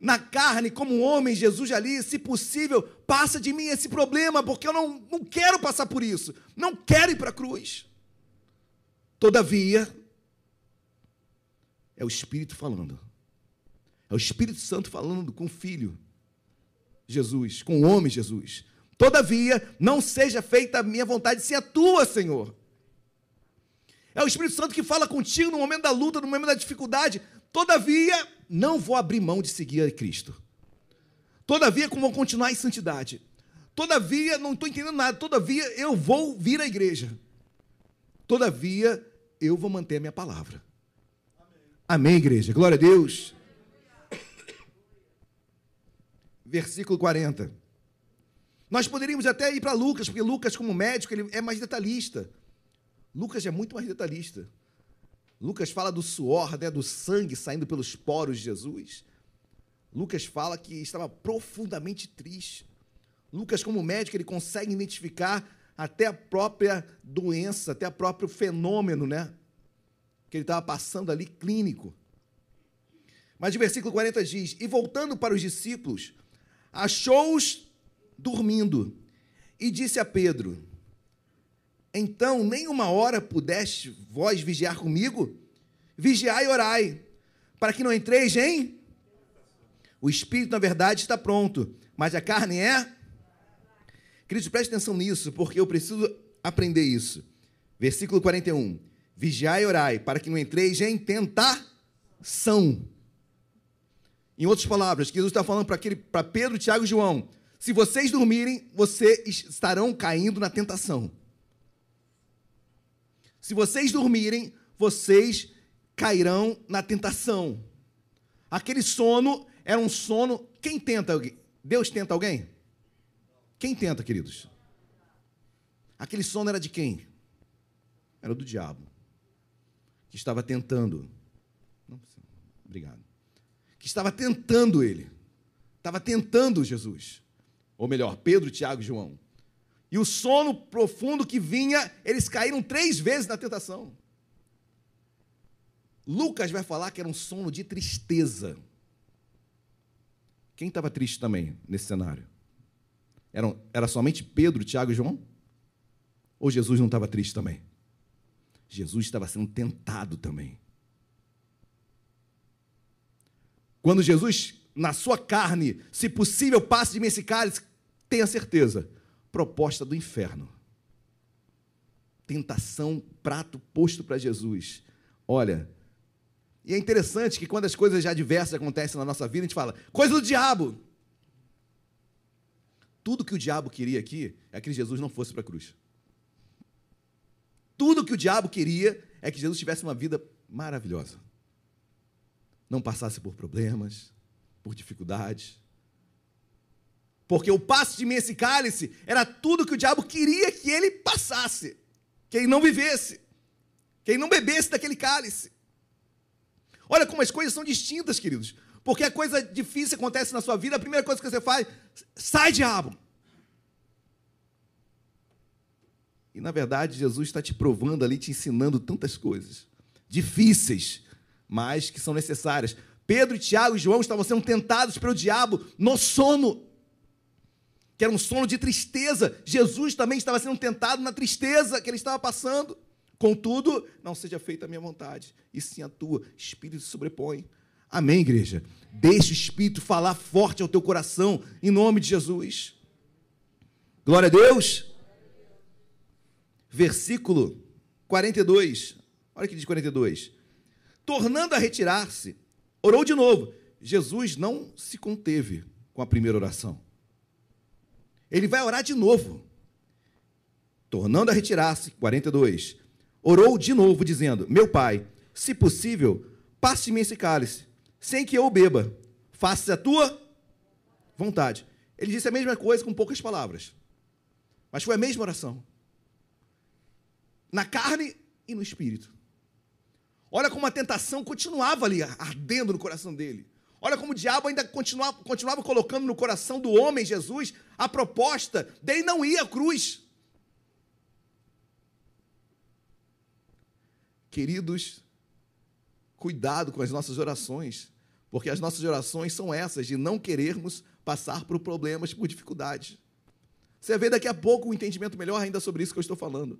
Na carne, como homem, Jesus ali, se possível, passa de mim esse problema, porque eu não, não quero passar por isso. Não quero ir para a cruz. Todavia, é o Espírito falando. É o Espírito Santo falando com o Filho Jesus, com o homem Jesus. Todavia, não seja feita a minha vontade, sim a tua, Senhor. É o Espírito Santo que fala contigo no momento da luta, no momento da dificuldade. Todavia, não vou abrir mão de seguir a Cristo. Todavia, como vou continuar em santidade. Todavia, não estou entendendo nada. Todavia, eu vou vir à igreja. Todavia, eu vou manter a minha palavra. Amém, igreja. Glória a Deus. Versículo 40. Nós poderíamos até ir para Lucas, porque Lucas, como médico, ele é mais detalhista. Lucas é muito mais detalhista. Lucas fala do suor, né, do sangue saindo pelos poros de Jesus. Lucas fala que estava profundamente triste. Lucas, como médico, ele consegue identificar até a própria doença, até o próprio fenômeno, né? Que ele estava passando ali clínico. Mas o versículo 40 diz: E voltando para os discípulos, achou-os dormindo, e disse a Pedro: Então, nem uma hora pudeste vós vigiar comigo? Vigiai e orai, para que não entreis em. O espírito, na verdade, está pronto, mas a carne é. Queridos, preste atenção nisso, porque eu preciso aprender isso. Versículo 41. Vigiai e orai, para que não entreis em tentação. Em outras palavras, Jesus está falando para Pedro, Tiago e João: se vocês dormirem, vocês estarão caindo na tentação. Se vocês dormirem, vocês cairão na tentação. Aquele sono era um sono. Quem tenta alguém? Deus tenta alguém? Quem tenta, queridos? Aquele sono era de quem? Era do diabo. Que estava tentando. Não, obrigado. Que estava tentando ele. Estava tentando Jesus. Ou melhor, Pedro, Tiago e João. E o sono profundo que vinha, eles caíram três vezes na tentação. Lucas vai falar que era um sono de tristeza. Quem estava triste também nesse cenário? Era, era somente Pedro, Tiago e João? Ou Jesus não estava triste também? Jesus estava sendo tentado também. Quando Jesus, na sua carne, se possível, passe de mim esse cálice, tenha certeza, proposta do inferno. Tentação, prato posto para Jesus. Olha, e é interessante que quando as coisas já diversas acontecem na nossa vida, a gente fala, coisa do diabo. Tudo que o diabo queria aqui é que Jesus não fosse para a cruz. Tudo que o diabo queria é que Jesus tivesse uma vida maravilhosa. Não passasse por problemas, por dificuldades. Porque o passo de mim esse cálice era tudo que o diabo queria que ele passasse, que ele não vivesse, que ele não bebesse daquele cálice. Olha como as coisas são distintas, queridos. Porque a coisa difícil acontece na sua vida, a primeira coisa que você faz, sai diabo. E na verdade, Jesus está te provando ali, te ensinando tantas coisas difíceis, mas que são necessárias. Pedro, Tiago e João estavam sendo tentados pelo diabo no sono, que era um sono de tristeza. Jesus também estava sendo tentado na tristeza que ele estava passando. Contudo, não seja feita a minha vontade, e sim a tua. Espírito se sobrepõe. Amém, igreja? Deixe o Espírito falar forte ao teu coração, em nome de Jesus. Glória a Deus. Versículo 42. Olha que diz 42. Tornando a retirar-se, orou de novo. Jesus não se conteve com a primeira oração. Ele vai orar de novo. Tornando a retirar-se, 42 orou de novo, dizendo: Meu pai, se possível, passe-me esse cálice, sem que eu o beba. Faça a tua vontade. Ele disse a mesma coisa com poucas palavras. Mas foi a mesma oração. Na carne e no espírito. Olha como a tentação continuava ali, ardendo no coração dele. Olha como o diabo ainda continuava, continuava colocando no coração do homem Jesus a proposta dele não ir à cruz. Queridos, cuidado com as nossas orações, porque as nossas orações são essas, de não querermos passar por problemas, por dificuldades. Você ver daqui a pouco um entendimento melhor ainda sobre isso que eu estou falando.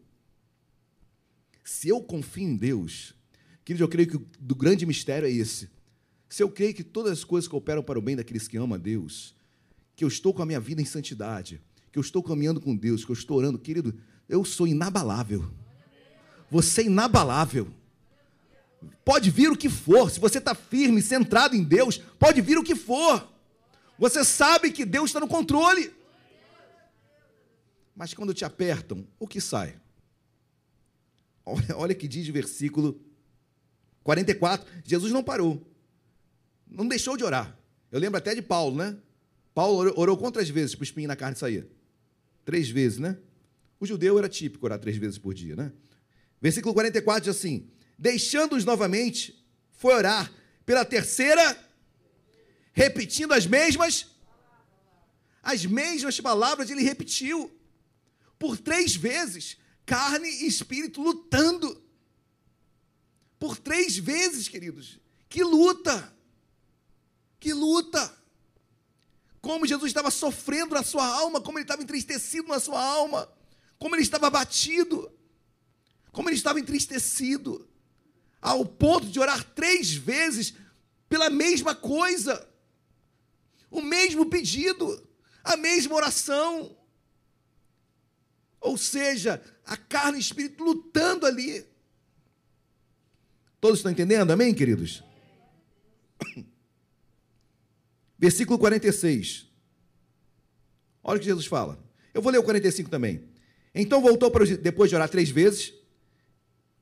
Se eu confio em Deus, querido, eu creio que o grande mistério é esse. Se eu creio que todas as coisas cooperam para o bem daqueles que amam a Deus, que eu estou com a minha vida em santidade, que eu estou caminhando com Deus, que eu estou orando, querido, eu sou inabalável. Você é inabalável. Pode vir o que for, se você está firme, centrado em Deus, pode vir o que for. Você sabe que Deus está no controle. Mas quando te apertam, o que sai? Olha, olha que diz o versículo 44. Jesus não parou. Não deixou de orar. Eu lembro até de Paulo, né? Paulo orou, quantas vezes para o espinho na carne sair? Três vezes, né? O judeu era típico orar três vezes por dia, né? Versículo 44 diz assim: Deixando-os novamente, foi orar pela terceira, repetindo as mesmas, as mesmas palavras ele repetiu por três vezes, carne e espírito lutando. Por três vezes, queridos. Que luta! Que luta! Como Jesus estava sofrendo na sua alma, como ele estava entristecido na sua alma, como ele estava abatido, como ele estava entristecido, ao ponto de orar três vezes pela mesma coisa, o mesmo pedido, a mesma oração. Ou seja, a carne e o espírito lutando ali. Todos estão entendendo? Amém, queridos? Versículo 46. Olha o que Jesus fala. Eu vou ler o 45 também. Então voltou para os, depois de orar três vezes.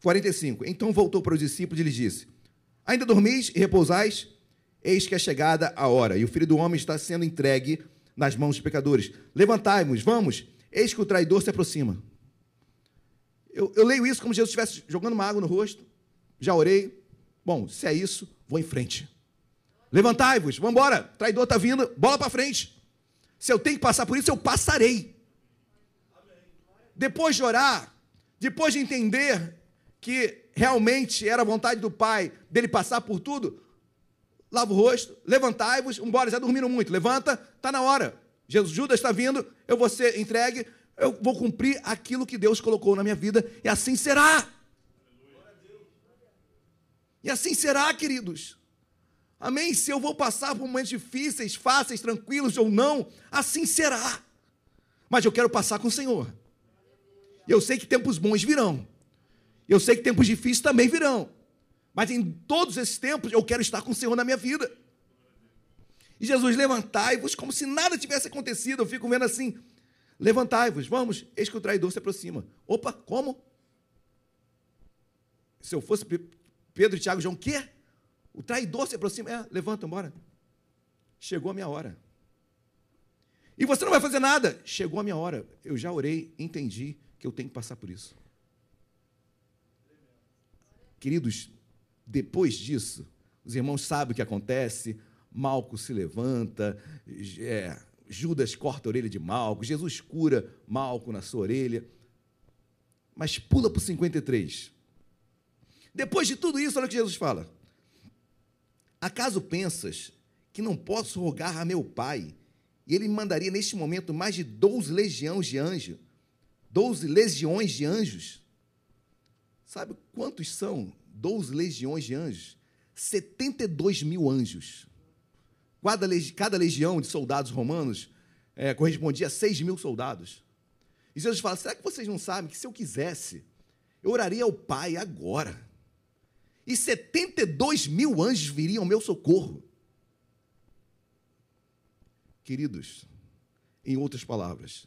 45. Então voltou para os discípulos e lhes disse: Ainda dormis e repousais? Eis que é chegada a hora, e o filho do homem está sendo entregue nas mãos dos pecadores. Levantai-vos, vamos, eis que o traidor se aproxima. Eu, eu leio isso como se Jesus estivesse jogando uma água no rosto. Já orei. Bom, se é isso, vou em frente. Levantai-vos, vamos embora. Traidor está vindo, bola para frente. Se eu tenho que passar por isso, eu passarei. Depois de orar, depois de entender que realmente era a vontade do Pai dele passar por tudo, lava o rosto, levantai-vos, embora já dormiram muito, levanta, está na hora. Jesus, Judas está vindo, eu vou ser entregue, eu vou cumprir aquilo que Deus colocou na minha vida, e assim será. E assim será, queridos. Amém? Se eu vou passar por momentos difíceis, fáceis, tranquilos ou não, assim será. Mas eu quero passar com o Senhor. Eu sei que tempos bons virão. Eu sei que tempos difíceis também virão. Mas em todos esses tempos eu quero estar com o Senhor na minha vida. E Jesus, levantai-vos como se nada tivesse acontecido. Eu fico vendo assim: levantai-vos, vamos, eis que o traidor se aproxima. Opa, como? Se eu fosse Pedro, Tiago João, o quê? O traidor se aproxima. É, levanta, bora. Chegou a minha hora. E você não vai fazer nada. Chegou a minha hora. Eu já orei, entendi que eu tenho que passar por isso. Queridos, depois disso, os irmãos sabem o que acontece. Malco se levanta, é, Judas corta a orelha de Malco, Jesus cura Malco na sua orelha. Mas pula para o 53. Depois de tudo isso, olha o que Jesus fala. Acaso pensas que não posso rogar a meu Pai e ele me mandaria neste momento mais de 12 legiões de anjos? 12 legiões de anjos? Sabe quantos são 12 legiões de anjos? 72 mil anjos. Cada, legião de soldados romanos é, correspondia a 6 mil soldados. E Jesus fala: será que vocês não sabem que se eu quisesse, eu oraria ao Pai agora? E 72 mil anjos viriam ao meu socorro. Queridos, em outras palavras,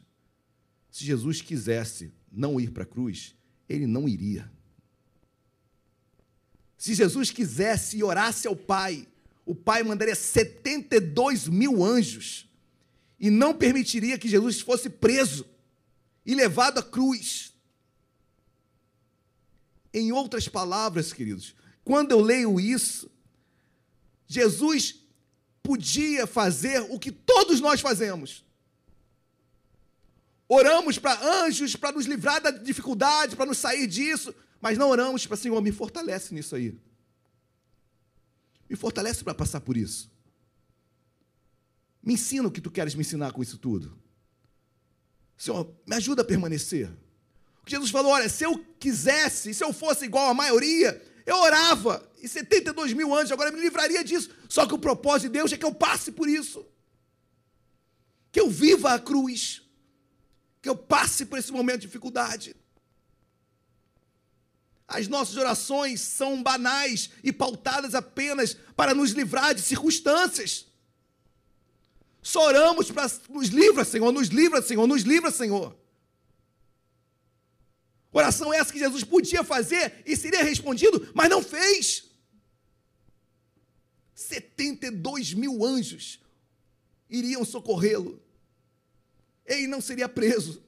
se Jesus quisesse não ir para a cruz, ele não iria. Se Jesus quisesse e orasse ao Pai, o Pai mandaria 72 mil anjos e não permitiria que Jesus fosse preso e levado à cruz. Em outras palavras, queridos, quando eu leio isso, Jesus podia fazer o que todos nós fazemos. Oramos para anjos para nos livrar da dificuldade, para nos sair disso, mas não oramos para Senhor, me fortalece nisso aí. Me fortalece para passar por isso. Me ensina o que tu queres me ensinar com isso tudo. Senhor, me ajuda a permanecer. Jesus falou: olha, se eu quisesse, se eu fosse igual a maioria, eu orava, e 72 mil anos, agora me livraria disso. Só que o propósito de Deus é que eu passe por isso. Que eu viva a cruz. Que eu passe por esse momento de dificuldade. As nossas orações são banais e pautadas apenas para nos livrar de circunstâncias. Só oramos para nos livra, Senhor, nos livra, Senhor, nos livra, Senhor. Oração essa que Jesus podia fazer e seria respondido, mas não fez. 72 mil anjos iriam socorrê-lo. Ele não seria preso.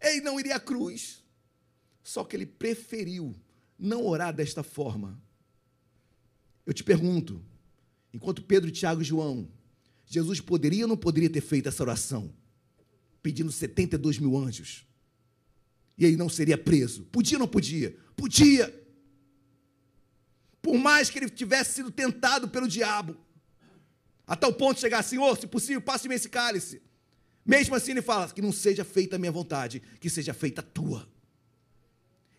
Ele não iria à cruz. Só que ele preferiu não orar desta forma. Eu te pergunto, enquanto Pedro, Tiago e João, Jesus poderia ou não poderia ter feito essa oração? Pedindo 72 mil anjos. E ele não seria preso. Podia ou não podia? Podia. Por mais que ele tivesse sido tentado pelo diabo, a tal ponto de chegar, Senhor, se possível, passe-me esse cálice. Mesmo assim, ele fala: que não seja feita a minha vontade, que seja feita a tua.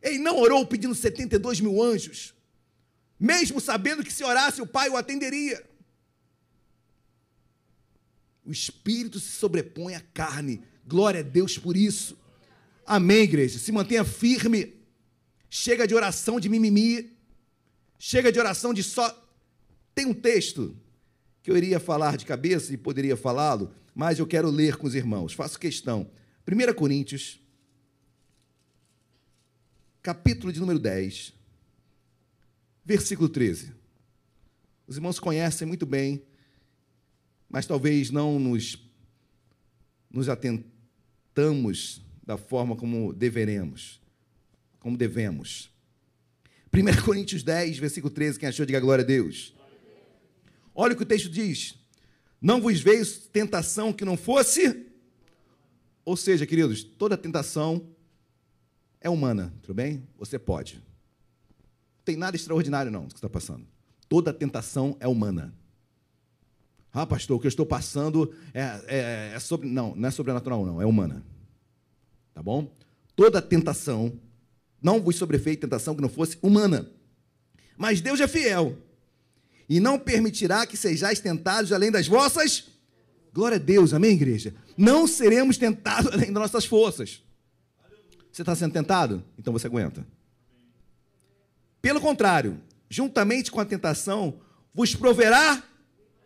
Ele não orou pedindo 72 mil anjos, mesmo sabendo que se orasse o Pai o atenderia. O Espírito se sobrepõe à carne, glória a Deus por isso. Amém, igreja? Se mantenha firme, chega de oração de mimimi, chega de oração de só. Tem um texto que eu iria falar de cabeça e poderia falá-lo, mas eu quero ler com os irmãos. Faço questão. 1 Coríntios, capítulo de número 10, versículo 13. Os irmãos conhecem muito bem, mas talvez não nos, nos atentamos da forma como deveremos, como devemos. 1 Coríntios 10, versículo 13, quem achou, diga glória a Deus. Olha o que o texto diz. Não vos veio tentação que não fosse. Ou seja, queridos, toda tentação é humana, tudo bem? Você pode. Não tem nada extraordinário, não, que está passando. Toda tentação é humana. Ah, pastor, o que eu estou passando é, é, é sobre. Não, não é sobrenatural, não, é humana. Tá bom? Toda tentação, não vos sobrefeito tentação que não fosse humana. Mas Deus é fiel e não permitirá que sejais tentados além das vossas. Glória a Deus, amém, igreja? Não seremos tentados além das nossas forças. Você está sendo tentado? Então você aguenta. Pelo contrário, juntamente com a tentação, vos proverá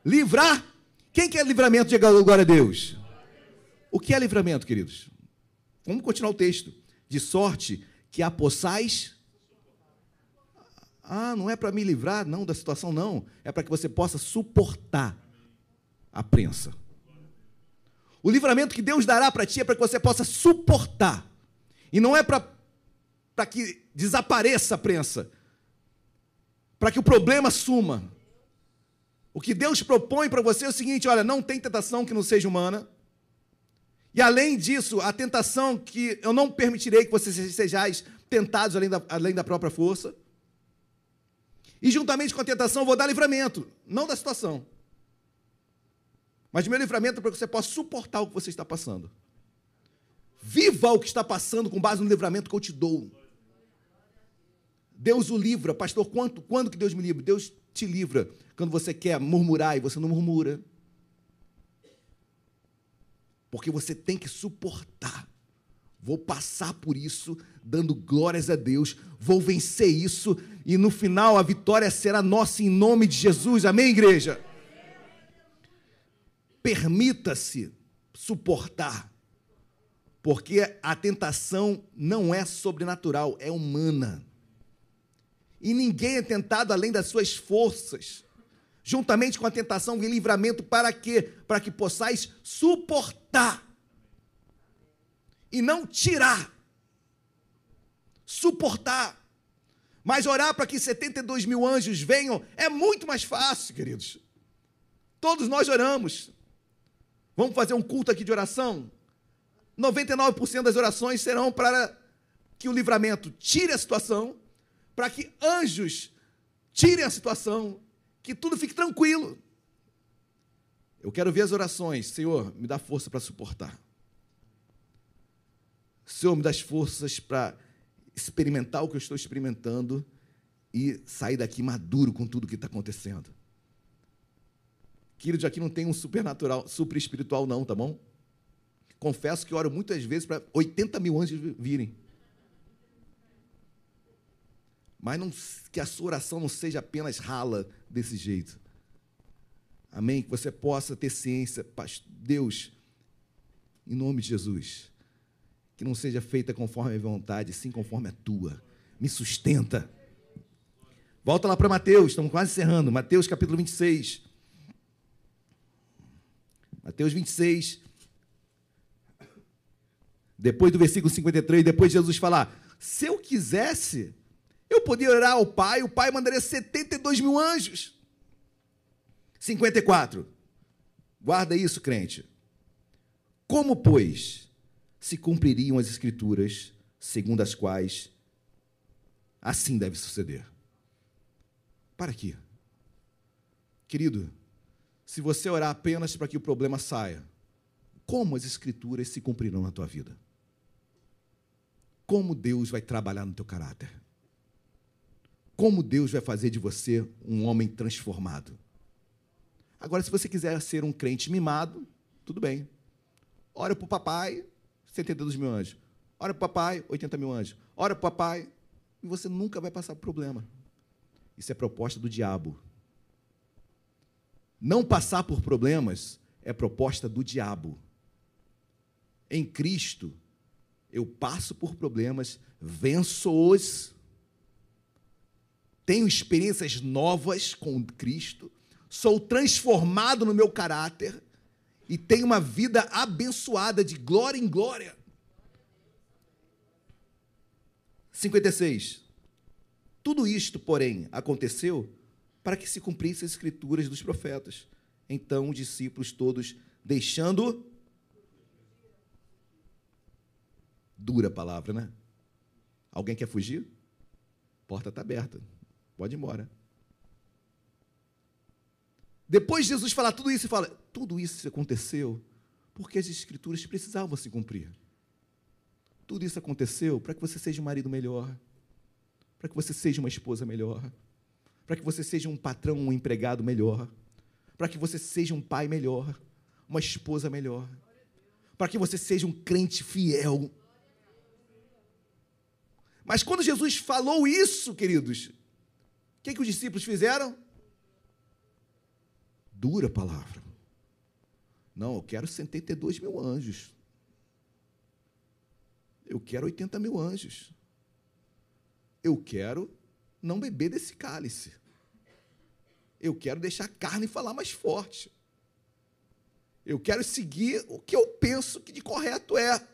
livrar. Quem quer livramento? Diga glória a Deus. O que é livramento, queridos? Vamos continuar o texto. De sorte que a possais ah, não é para me livrar, não, da situação, não. É para que você possa suportar a prensa. O livramento que Deus dará para ti é para que você possa suportar. E não é para que desapareça a prensa. Para que o problema suma. O que Deus propõe para você é o seguinte: olha, não tem tentação que não seja humana. E além disso, a tentação que eu não permitirei que vocês sejais tentados além da, além da própria força. E juntamente com a tentação, vou dar livramento, não da situação. Mas meu livramento é para que você possa suportar o que você está passando. Viva o que está passando com base no livramento que eu te dou. Deus o livra, pastor. Quanto, quando que Deus me livra? Deus te livra quando você quer murmurar e você não murmura. Porque você tem que suportar. Vou passar por isso, dando glórias a Deus, vou vencer isso, e no final a vitória será nossa em nome de Jesus. Amém, igreja? Permita-se suportar, porque a tentação não é sobrenatural, é humana. E ninguém é tentado além das suas forças. Juntamente com a tentação vem livramento para quê? Para que possais suportar e não tirar. Suportar. Mas orar para que 72 mil anjos venham é muito mais fácil, queridos. Todos nós oramos. Vamos fazer um culto aqui de oração? 99% das orações serão para que o livramento tire a situação, para que anjos tirem a situação, que tudo fique tranquilo. Eu quero ver as orações, Senhor, me dá força para suportar. Senhor, me dá as forças para experimentar o que eu estou experimentando e sair daqui maduro com tudo o que está acontecendo. Queridos, aqui não tem um supernatural, super espiritual, não, tá bom? Confesso que oro muitas vezes para 80 mil anjos virem. Mas não, que a sua oração não seja apenas rala desse jeito. Amém? Que você possa ter ciência, Deus, em nome de Jesus, que não seja feita conforme a vontade, sim conforme a tua. Me sustenta. Volta lá para Mateus, estamos quase encerrando. Mateus capítulo 26. Mateus 26. Depois do versículo 53, depois de Jesus falar: Se eu quisesse, eu poderia orar ao Pai, o Pai mandaria 72 mil anjos. 54. Guarda isso, crente. Como, pois, se cumpririam as Escrituras, segundo as quais assim deve suceder? Para aqui. Querido, se você orar apenas para que o problema saia, como as Escrituras se cumprirão na tua vida? Como Deus vai trabalhar no teu caráter? Como Deus vai fazer de você um homem transformado? Agora, se você quiser ser um crente mimado, tudo bem. Ora para o papai, 72 mil anjos. Ora para o papai, 80 mil anjos. Ora para o papai, e você nunca vai passar por problema. Isso é proposta do diabo. Não passar por problemas é proposta do diabo. Em Cristo, eu passo por problemas, venço-os, tenho experiências novas com Cristo, sou transformado no meu caráter e tenho uma vida abençoada de glória em glória. 56. Tudo isto, porém, aconteceu para que se cumprissem as escrituras dos profetas. Então os discípulos todos, deixando Dura palavra, né? Alguém quer fugir? Porta está aberta. Pode ir embora. Depois de Jesus falar tudo isso, ele fala: tudo isso aconteceu porque as escrituras precisavam se cumprir. Tudo isso aconteceu para que você seja um marido melhor, para que você seja uma esposa melhor, para que você seja um patrão, um empregado melhor, para que você seja um pai melhor, uma esposa melhor, para que você seja um crente fiel, mas quando Jesus falou isso, queridos, que, que os discípulos fizeram? Dura palavra. Não, eu quero 72 mil anjos. Eu quero 80 mil anjos. Eu quero não beber desse cálice. Eu quero deixar a carne falar mais forte. Eu quero seguir o que eu penso que de correto é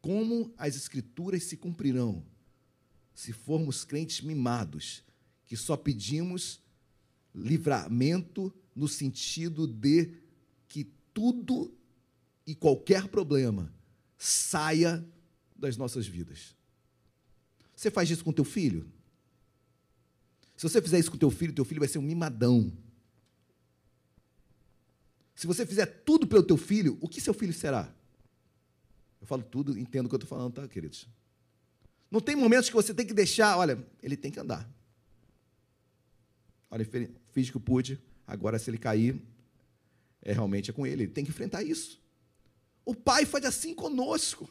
como as Escrituras se cumprirão se formos crentes mimados, que só pedimos livramento no sentido de que tudo e qualquer problema saia das nossas vidas. Você faz isso com teu filho? Se você fizer isso com teu filho, teu filho vai ser um mimadão. Se você fizer tudo pelo teu filho, o que seu filho será? Eu falo tudo, entendo o que eu estou falando, tá, queridos? Não tem momentos que você tem que deixar, olha, ele tem que andar. Olha, fiz que eu pude, agora se ele cair, é realmente é com ele, ele tem que enfrentar isso. O Pai faz assim conosco.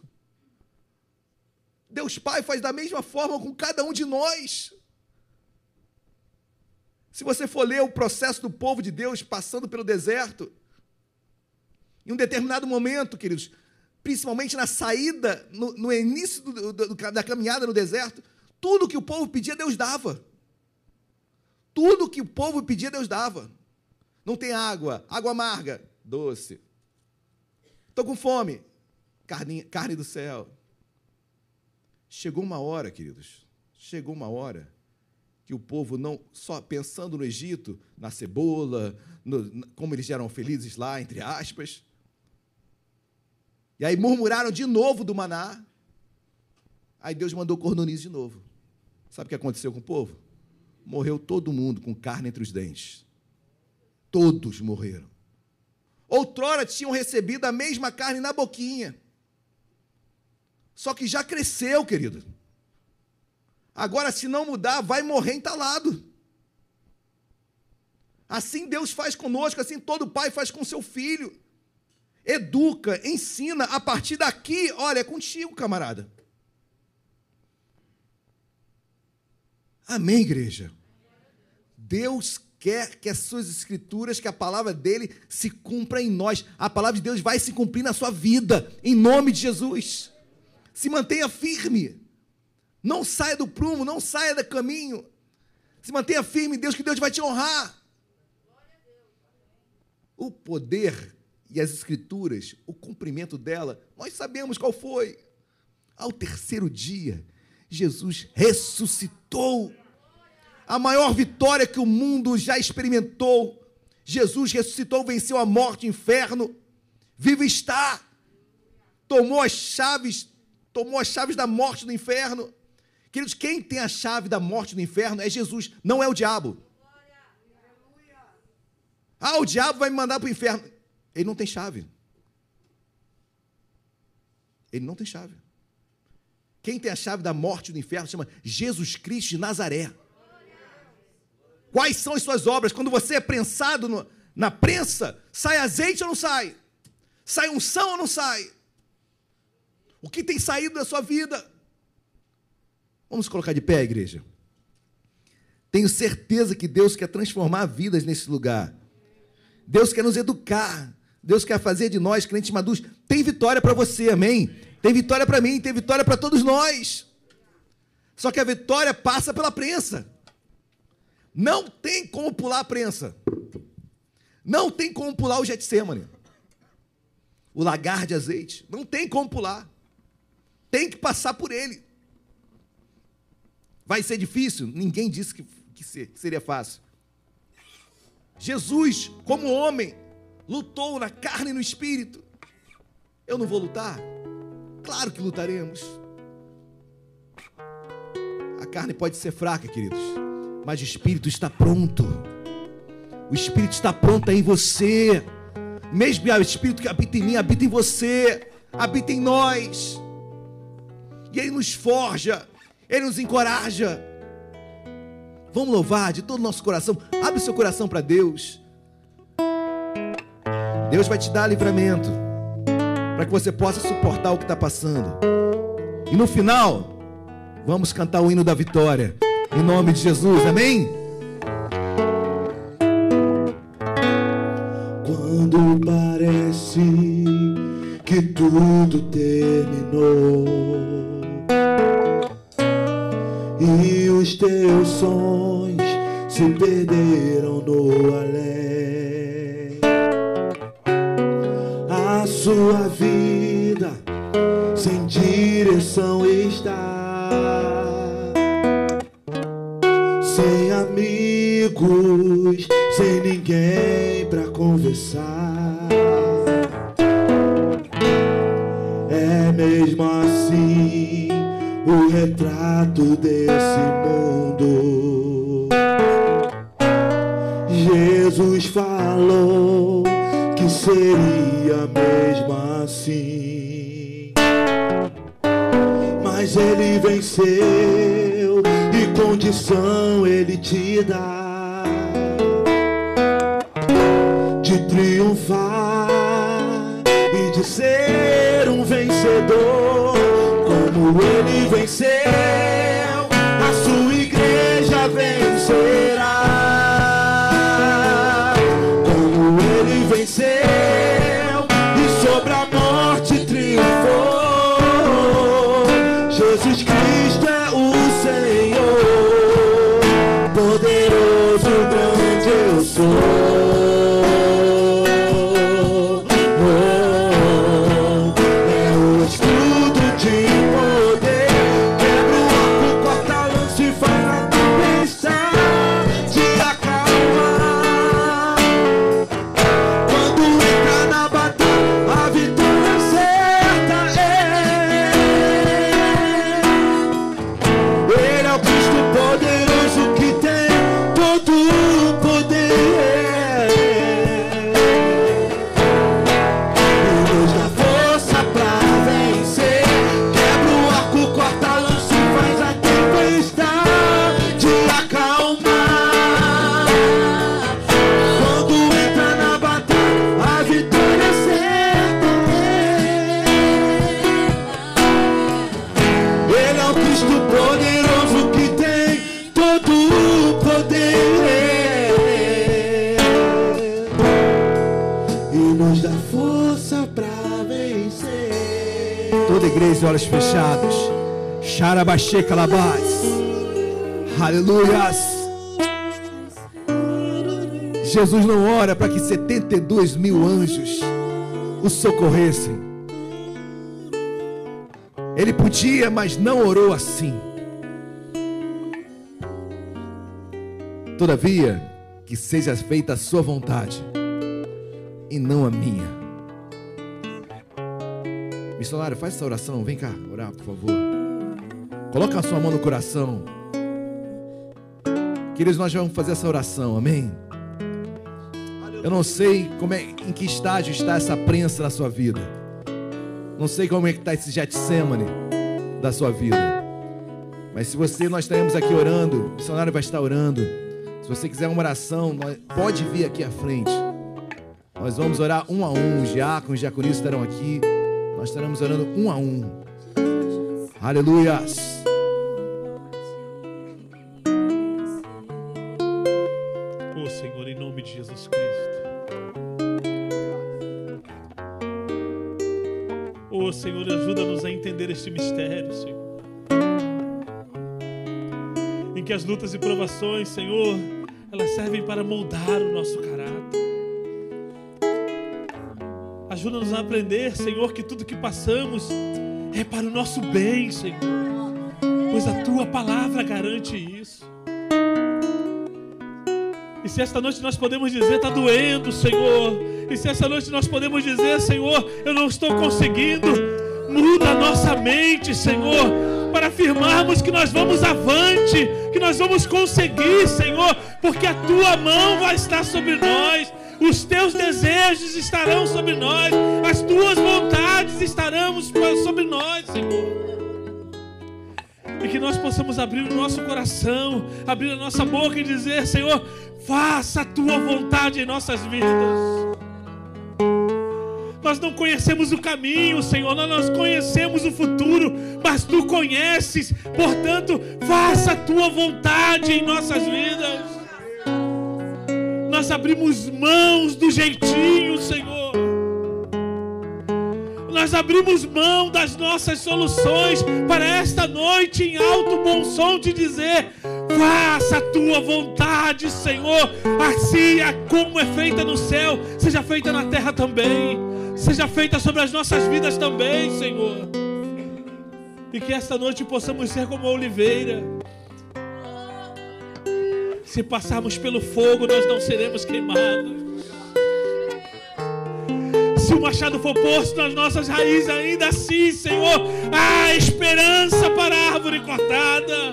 Deus Pai faz da mesma forma com cada um de nós. Se você for ler o processo do povo de Deus passando pelo deserto, em um determinado momento, queridos, principalmente na saída, no, no início do, do, da caminhada no deserto, tudo que o povo pedia, Deus dava. Tudo que o povo pedia, Deus dava. Não tem água, água amarga, doce. Estou com fome, carne, carne do céu. Chegou uma hora, queridos, chegou uma hora que o povo não só pensando no Egito, na cebola, no, como eles eram felizes lá, entre aspas, e aí murmuraram de novo do maná. Aí Deus mandou cordoniz de novo. Sabe o que aconteceu com o povo? Morreu todo mundo com carne entre os dentes. Todos morreram. Outrora tinham recebido a mesma carne na boquinha. Só que já cresceu, querido. Agora, se não mudar, vai morrer entalado. Assim Deus faz conosco, assim todo pai faz com seu filho educa, ensina, a partir daqui, olha, é contigo, camarada. Amém, igreja? Deus quer que as suas escrituras, que a palavra dele se cumpra em nós. A palavra de Deus vai se cumprir na sua vida, em nome de Jesus. Se mantenha firme. Não saia do prumo, não saia do caminho. Se mantenha firme Deus, que Deus vai te honrar. O poder e as escrituras, o cumprimento dela, nós sabemos qual foi. Ao terceiro dia, Jesus ressuscitou. A maior vitória que o mundo já experimentou. Jesus ressuscitou, venceu a morte, o inferno. Vivo está. Tomou as chaves, tomou as chaves da morte do inferno. Queridos, quem tem a chave da morte do inferno é Jesus, não é o diabo. Ah, o diabo vai me mandar para o inferno. Ele não tem chave. Ele não tem chave. Quem tem a chave da morte do inferno chama Jesus Cristo de Nazaré. Quais são as suas obras? Quando você é prensado no- na prensa, sai azeite ou não sai? Sai unção ou não sai? O que tem saído da sua vida? Vamos colocar de pé, igreja. Tenho certeza que Deus quer transformar vidas nesse lugar. Deus quer nos educar. Deus quer fazer de nós crentes maduros. Tem vitória para você, amém? Tem vitória para mim, tem vitória para todos nós. Só que a vitória passa pela prensa. Não tem como pular a prensa. Não tem como pular o Getsemane. O lagar de azeite. Não tem como pular. Tem que passar por ele. Vai ser difícil? Ninguém disse que, que se- que seria fácil. Jesus, como homem, lutou na carne e no espírito. Eu não vou lutar? Claro que lutaremos. A carne pode ser fraca, queridos, mas o espírito está pronto. O espírito está pronto em você. Mesmo o espírito que habita em mim, habita em você, habita em nós. E ele nos forja, ele nos encoraja. Vamos louvar de todo o nosso coração. Abre seu coração para Deus. Deus vai te dar livramento para que você possa suportar o que está passando. E no final, vamos cantar o hino da vitória. Em nome de Jesus, amém? Quando parece que tudo terminou e os teus sonhos se perderam no além, sua vida sem direção está sem amigos, sem ninguém pra conversar. É mesmo assim o retrato desse mundo. Jesus falou seria mesmo assim. Mas ele venceu e condição ele te dá de triunfar e de ser um vencedor como ele venceu. A sua igreja vencerá Xarabaxê calabás. Aleluias. Jesus não ora para que 72 mil anjos o socorressem. Ele podia, mas não orou assim. Todavia, que seja feita a sua vontade e não a minha. Missionário, faz essa oração. Vem cá, orar, por favor. Coloca a sua mão no coração. Queridos, nós vamos fazer essa oração, amém? Eu não sei como é, em que estágio está essa prensa na sua vida. Não sei como é que está esse Getsemane da sua vida. Mas se você, nós estaremos aqui orando, o missionário vai estar orando. Se você quiser uma oração, pode vir aqui à frente. Nós vamos orar um a um. Os diáconos, os diaconistas estarão aqui. Nós estaremos orando um a um. Aleluias. Oh Senhor, em nome de Jesus Cristo. Oh Senhor, ajuda-nos a entender este mistério, Senhor. Em que as lutas e provações, Senhor, elas servem para moldar o nosso caráter. Ajuda-nos a aprender, Senhor, que tudo que passamos é para o nosso bem, Senhor. Pois a tua palavra garante isso. E se esta noite nós podemos dizer, está doendo, Senhor. E se esta noite nós podemos dizer, Senhor, eu não estou conseguindo, muda a nossa mente, Senhor, para afirmarmos que nós vamos avante, que nós vamos conseguir, Senhor, porque a tua mão vai estar sobre nós, os teus desejos estarão sobre nós, as tuas vontades estarão sobre nós, Senhor e que nós possamos abrir o nosso coração, abrir a nossa boca e dizer: Senhor, faça a tua vontade em nossas vidas. Nós não conhecemos o caminho, Senhor, nós conhecemos o futuro, mas tu conheces, portanto, faça a tua vontade em nossas vidas. Nós abrimos mãos do jeitinho, Senhor. Nós abrimos mão das nossas soluções para esta noite em alto bom som te dizer: faça a tua vontade, Senhor, assim é como é feita no céu, seja feita na terra também, seja feita sobre as nossas vidas também, Senhor. E que esta noite possamos ser como a oliveira. Se passarmos pelo fogo, nós não seremos queimados. Se o machado for posto nas nossas raízes, ainda assim, Senhor, há esperança para a árvore cortada.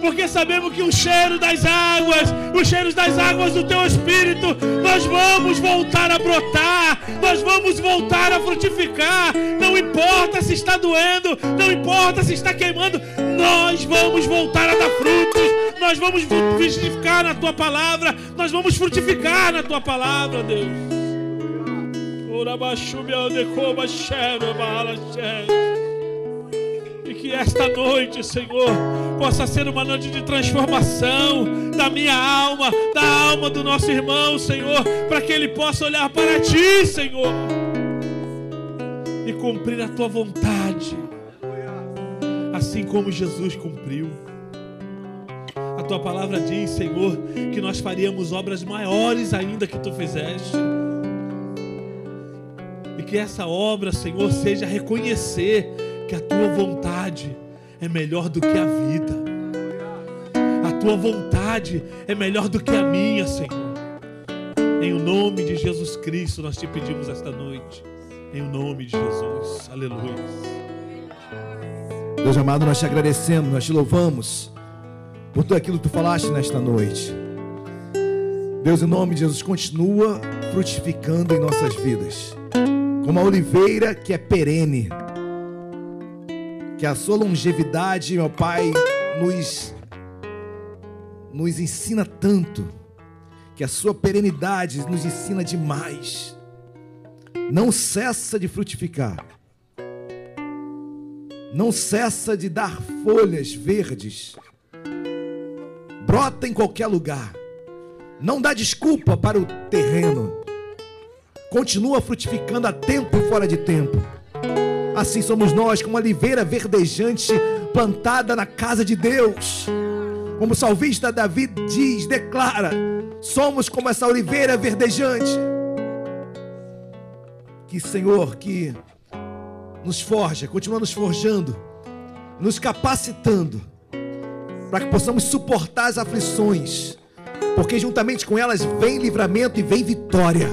Porque sabemos que o cheiro das águas, os cheiros das águas do teu espírito, nós vamos voltar a brotar, nós vamos voltar a frutificar. Não importa se está doendo, não importa se está queimando, nós vamos voltar a dar frutos, nós vamos frutificar na tua palavra, nós vamos frutificar na tua palavra, Deus. E que esta noite, Senhor, possa ser uma noite de transformação da minha alma, da alma do nosso irmão, Senhor, para que ele possa olhar para ti, Senhor, e cumprir a tua vontade, assim como Jesus cumpriu. A tua palavra diz, Senhor, que nós faríamos obras maiores ainda que tu fizeste. E que essa obra, Senhor, seja reconhecer que a tua vontade é melhor do que a vida. A tua vontade é melhor do que a minha, Senhor. Em o nome de Jesus Cristo nós te pedimos esta noite. Em o nome de Jesus. Aleluia. Deus amado, nós te agradecemos, nós te louvamos por tudo aquilo que tu falaste nesta noite. Deus, em nome de Jesus, continua frutificando em nossas vidas. Como a oliveira que é perene. Que a sua longevidade, meu Pai, nos, nos ensina tanto. Que a sua perenidade nos ensina demais. Não cessa de frutificar. Não cessa de dar folhas verdes. Brota em qualquer lugar. Não dá desculpa para o terreno. Continua frutificando a tempo e fora de tempo. Assim somos nós, como oliveira verdejante plantada na casa de Deus. Como o salvista Davi diz, declara: somos como essa oliveira verdejante. Que Senhor, que nos forja, continua nos forjando, nos capacitando, para que possamos suportar as aflições, porque juntamente com elas vem livramento e vem vitória.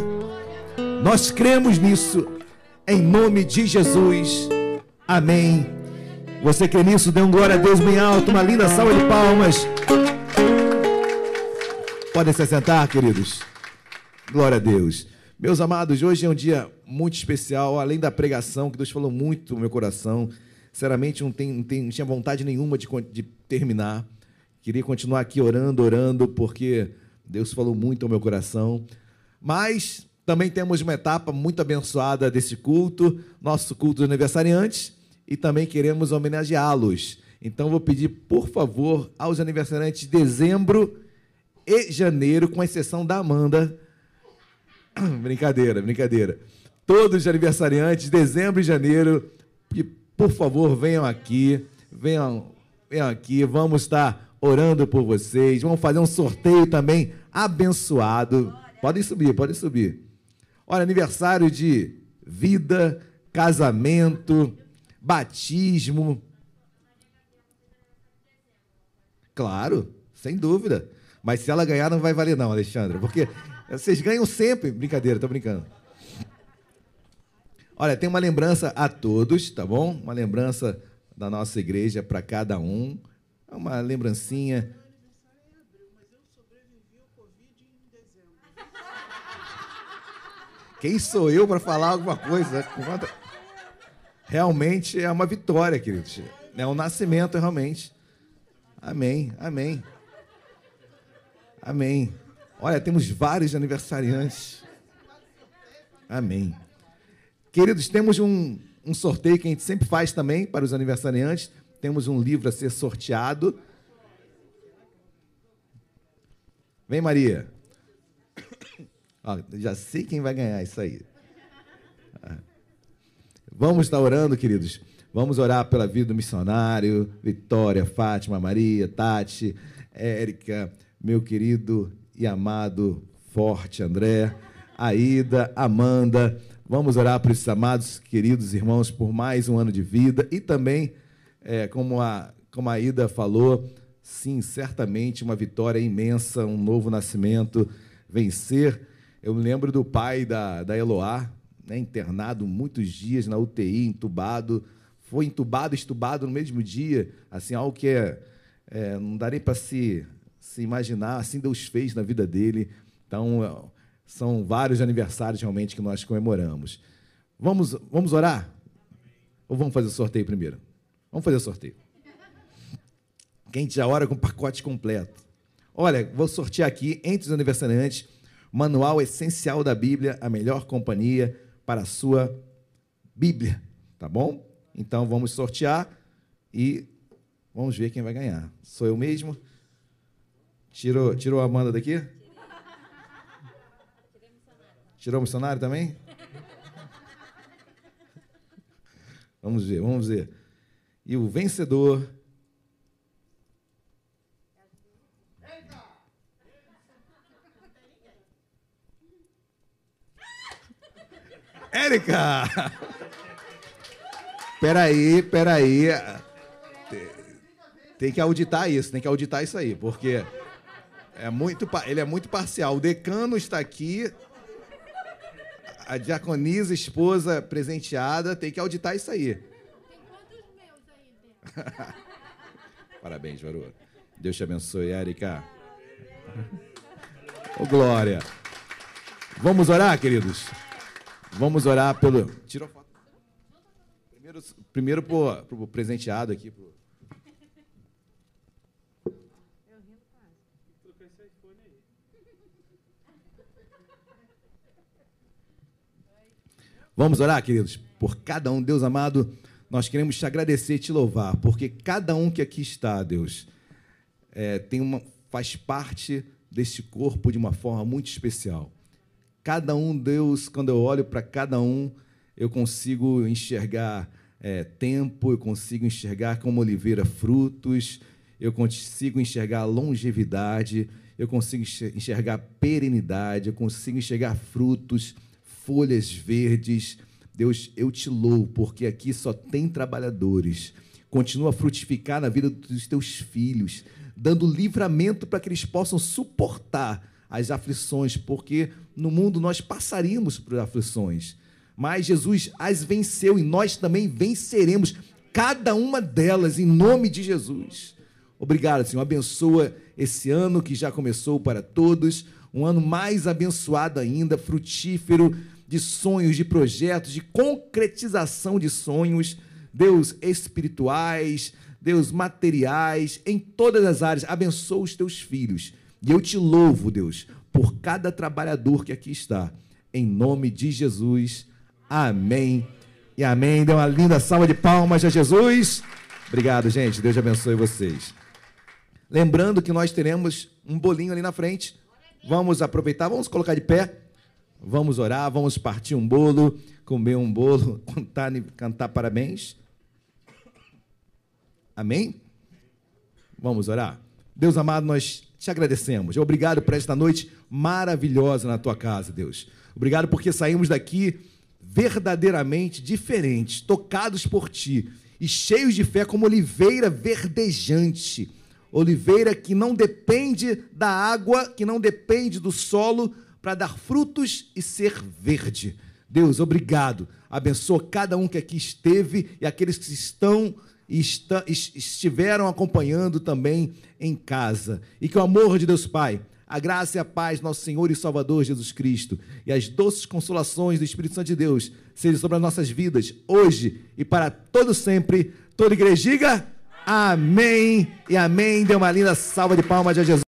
Nós cremos nisso, em nome de Jesus. Amém. Você crê nisso? Dê um glória a Deus bem alto, uma linda salva de palmas. Podem se sentar, queridos. Glória a Deus. Meus amados, hoje é um dia muito especial, além da pregação, que Deus falou muito no meu coração. Sinceramente, não, tem, não, tem, não tinha vontade nenhuma de, de terminar. Queria continuar aqui orando, orando, porque Deus falou muito ao meu coração. Mas também temos uma etapa muito abençoada desse culto, nosso culto de aniversariantes, e também queremos homenageá-los. Então, vou pedir, por favor, aos aniversariantes de dezembro e janeiro, com exceção da Amanda. brincadeira, brincadeira. Todos os aniversariantes, dezembro e janeiro, que, por favor, venham aqui, venham, venham aqui, vamos estar orando por vocês, vamos fazer um sorteio também abençoado. Podem subir, podem subir. Olha, aniversário de vida, casamento, batismo. Claro, sem dúvida. Mas se ela ganhar, não vai valer, não, Alexandra, porque vocês ganham sempre. Brincadeira, tô brincando. Olha, tem uma lembrança a todos, tá bom? Uma lembrança da nossa igreja para cada um. É uma lembrancinha. Quem sou eu para falar alguma coisa? Realmente é uma vitória, queridos. É um nascimento, realmente. Amém, amém. Amém. Olha, temos vários aniversariantes. Amém. Queridos, temos um, um sorteio que a gente sempre faz também para os aniversariantes. Temos um livro a ser sorteado. Vem, Maria. Ó, já sei quem vai ganhar isso aí. Vamos estar orando, queridos. Vamos orar pela vida do missionário, Vitória, Fátima, Maria, Tati, Érica, meu querido e amado forte André, Aida, Amanda. Vamos orar para esses amados, queridos irmãos, por mais um ano de vida e também, é, como, a, como a Aida falou, sim, certamente uma vitória imensa, um novo nascimento, vencer. Eu me lembro do pai da, da Eloá, né, internado muitos dias na UTI, entubado, foi entubado, estubado no mesmo dia, assim, algo que é, é não nem para se, se imaginar, assim Deus fez na vida dele. Então, são vários aniversários realmente que nós comemoramos. Vamos, vamos orar? Ou vamos fazer o sorteio primeiro? Vamos fazer o sorteio. Quem já ora com o pacote completo. Olha, vou sortear aqui, entre os aniversariantes, Manual Essencial da Bíblia, a melhor companhia para a sua Bíblia, tá bom? Então vamos sortear e vamos ver quem vai ganhar. Sou eu mesmo? Tirou, tirou a Amanda daqui? Tirou o missionário também? Vamos ver, vamos ver. E o vencedor. Érica! Peraí, peraí. Tem que auditar isso, tem que auditar isso aí, porque é muito, ele é muito parcial. O decano está aqui, a diaconisa, esposa presenteada, tem que auditar isso aí. Tem quantos meus aí Parabéns, Varu. Deus te abençoe, Érica. Ô, oh, glória. Vamos orar, queridos? Vamos orar pelo. Tirou foto. Primeiro, primeiro pro, pro presenteado aqui. Pro... Vamos orar, queridos, por cada um, Deus amado, nós queremos te agradecer e te louvar, porque cada um que aqui está, Deus, é, tem uma, faz parte deste corpo de uma forma muito especial. Cada um, Deus, quando eu olho para cada um, eu consigo enxergar é, tempo, eu consigo enxergar como oliveira frutos, eu consigo enxergar longevidade, eu consigo enxergar perenidade, eu consigo enxergar frutos, folhas verdes. Deus, eu te louvo, porque aqui só tem trabalhadores. Continua a frutificar na vida dos teus filhos, dando livramento para que eles possam suportar as aflições, porque no mundo nós passaríamos por aflições. Mas Jesus as venceu e nós também venceremos cada uma delas em nome de Jesus. Obrigado, Senhor. Abençoa esse ano que já começou para todos, um ano mais abençoado ainda, frutífero de sonhos, de projetos, de concretização de sonhos, Deus espirituais, Deus materiais, em todas as áreas. Abençoa os teus filhos. E eu te louvo, Deus, por cada trabalhador que aqui está. Em nome de Jesus. Amém. E amém. Dê uma linda salva de palmas a Jesus. Obrigado, gente. Deus abençoe vocês. Lembrando que nós teremos um bolinho ali na frente. Vamos aproveitar, vamos colocar de pé. Vamos orar, vamos partir um bolo, comer um bolo, cantar, cantar parabéns. Amém? Vamos orar. Deus amado, nós te agradecemos. Obrigado por esta noite maravilhosa na tua casa, Deus. Obrigado porque saímos daqui verdadeiramente diferentes, tocados por ti e cheios de fé como oliveira verdejante. Oliveira que não depende da água, que não depende do solo para dar frutos e ser verde. Deus, obrigado. Abençoa cada um que aqui esteve e aqueles que estão estiveram acompanhando também em casa. E que o amor de Deus Pai, a graça e a paz, nosso Senhor e Salvador Jesus Cristo, e as doces consolações do Espírito Santo de Deus sejam sobre as nossas vidas, hoje e para todo sempre. Toda igreja diga amém e amém. Dê uma linda salva de palmas a Jesus.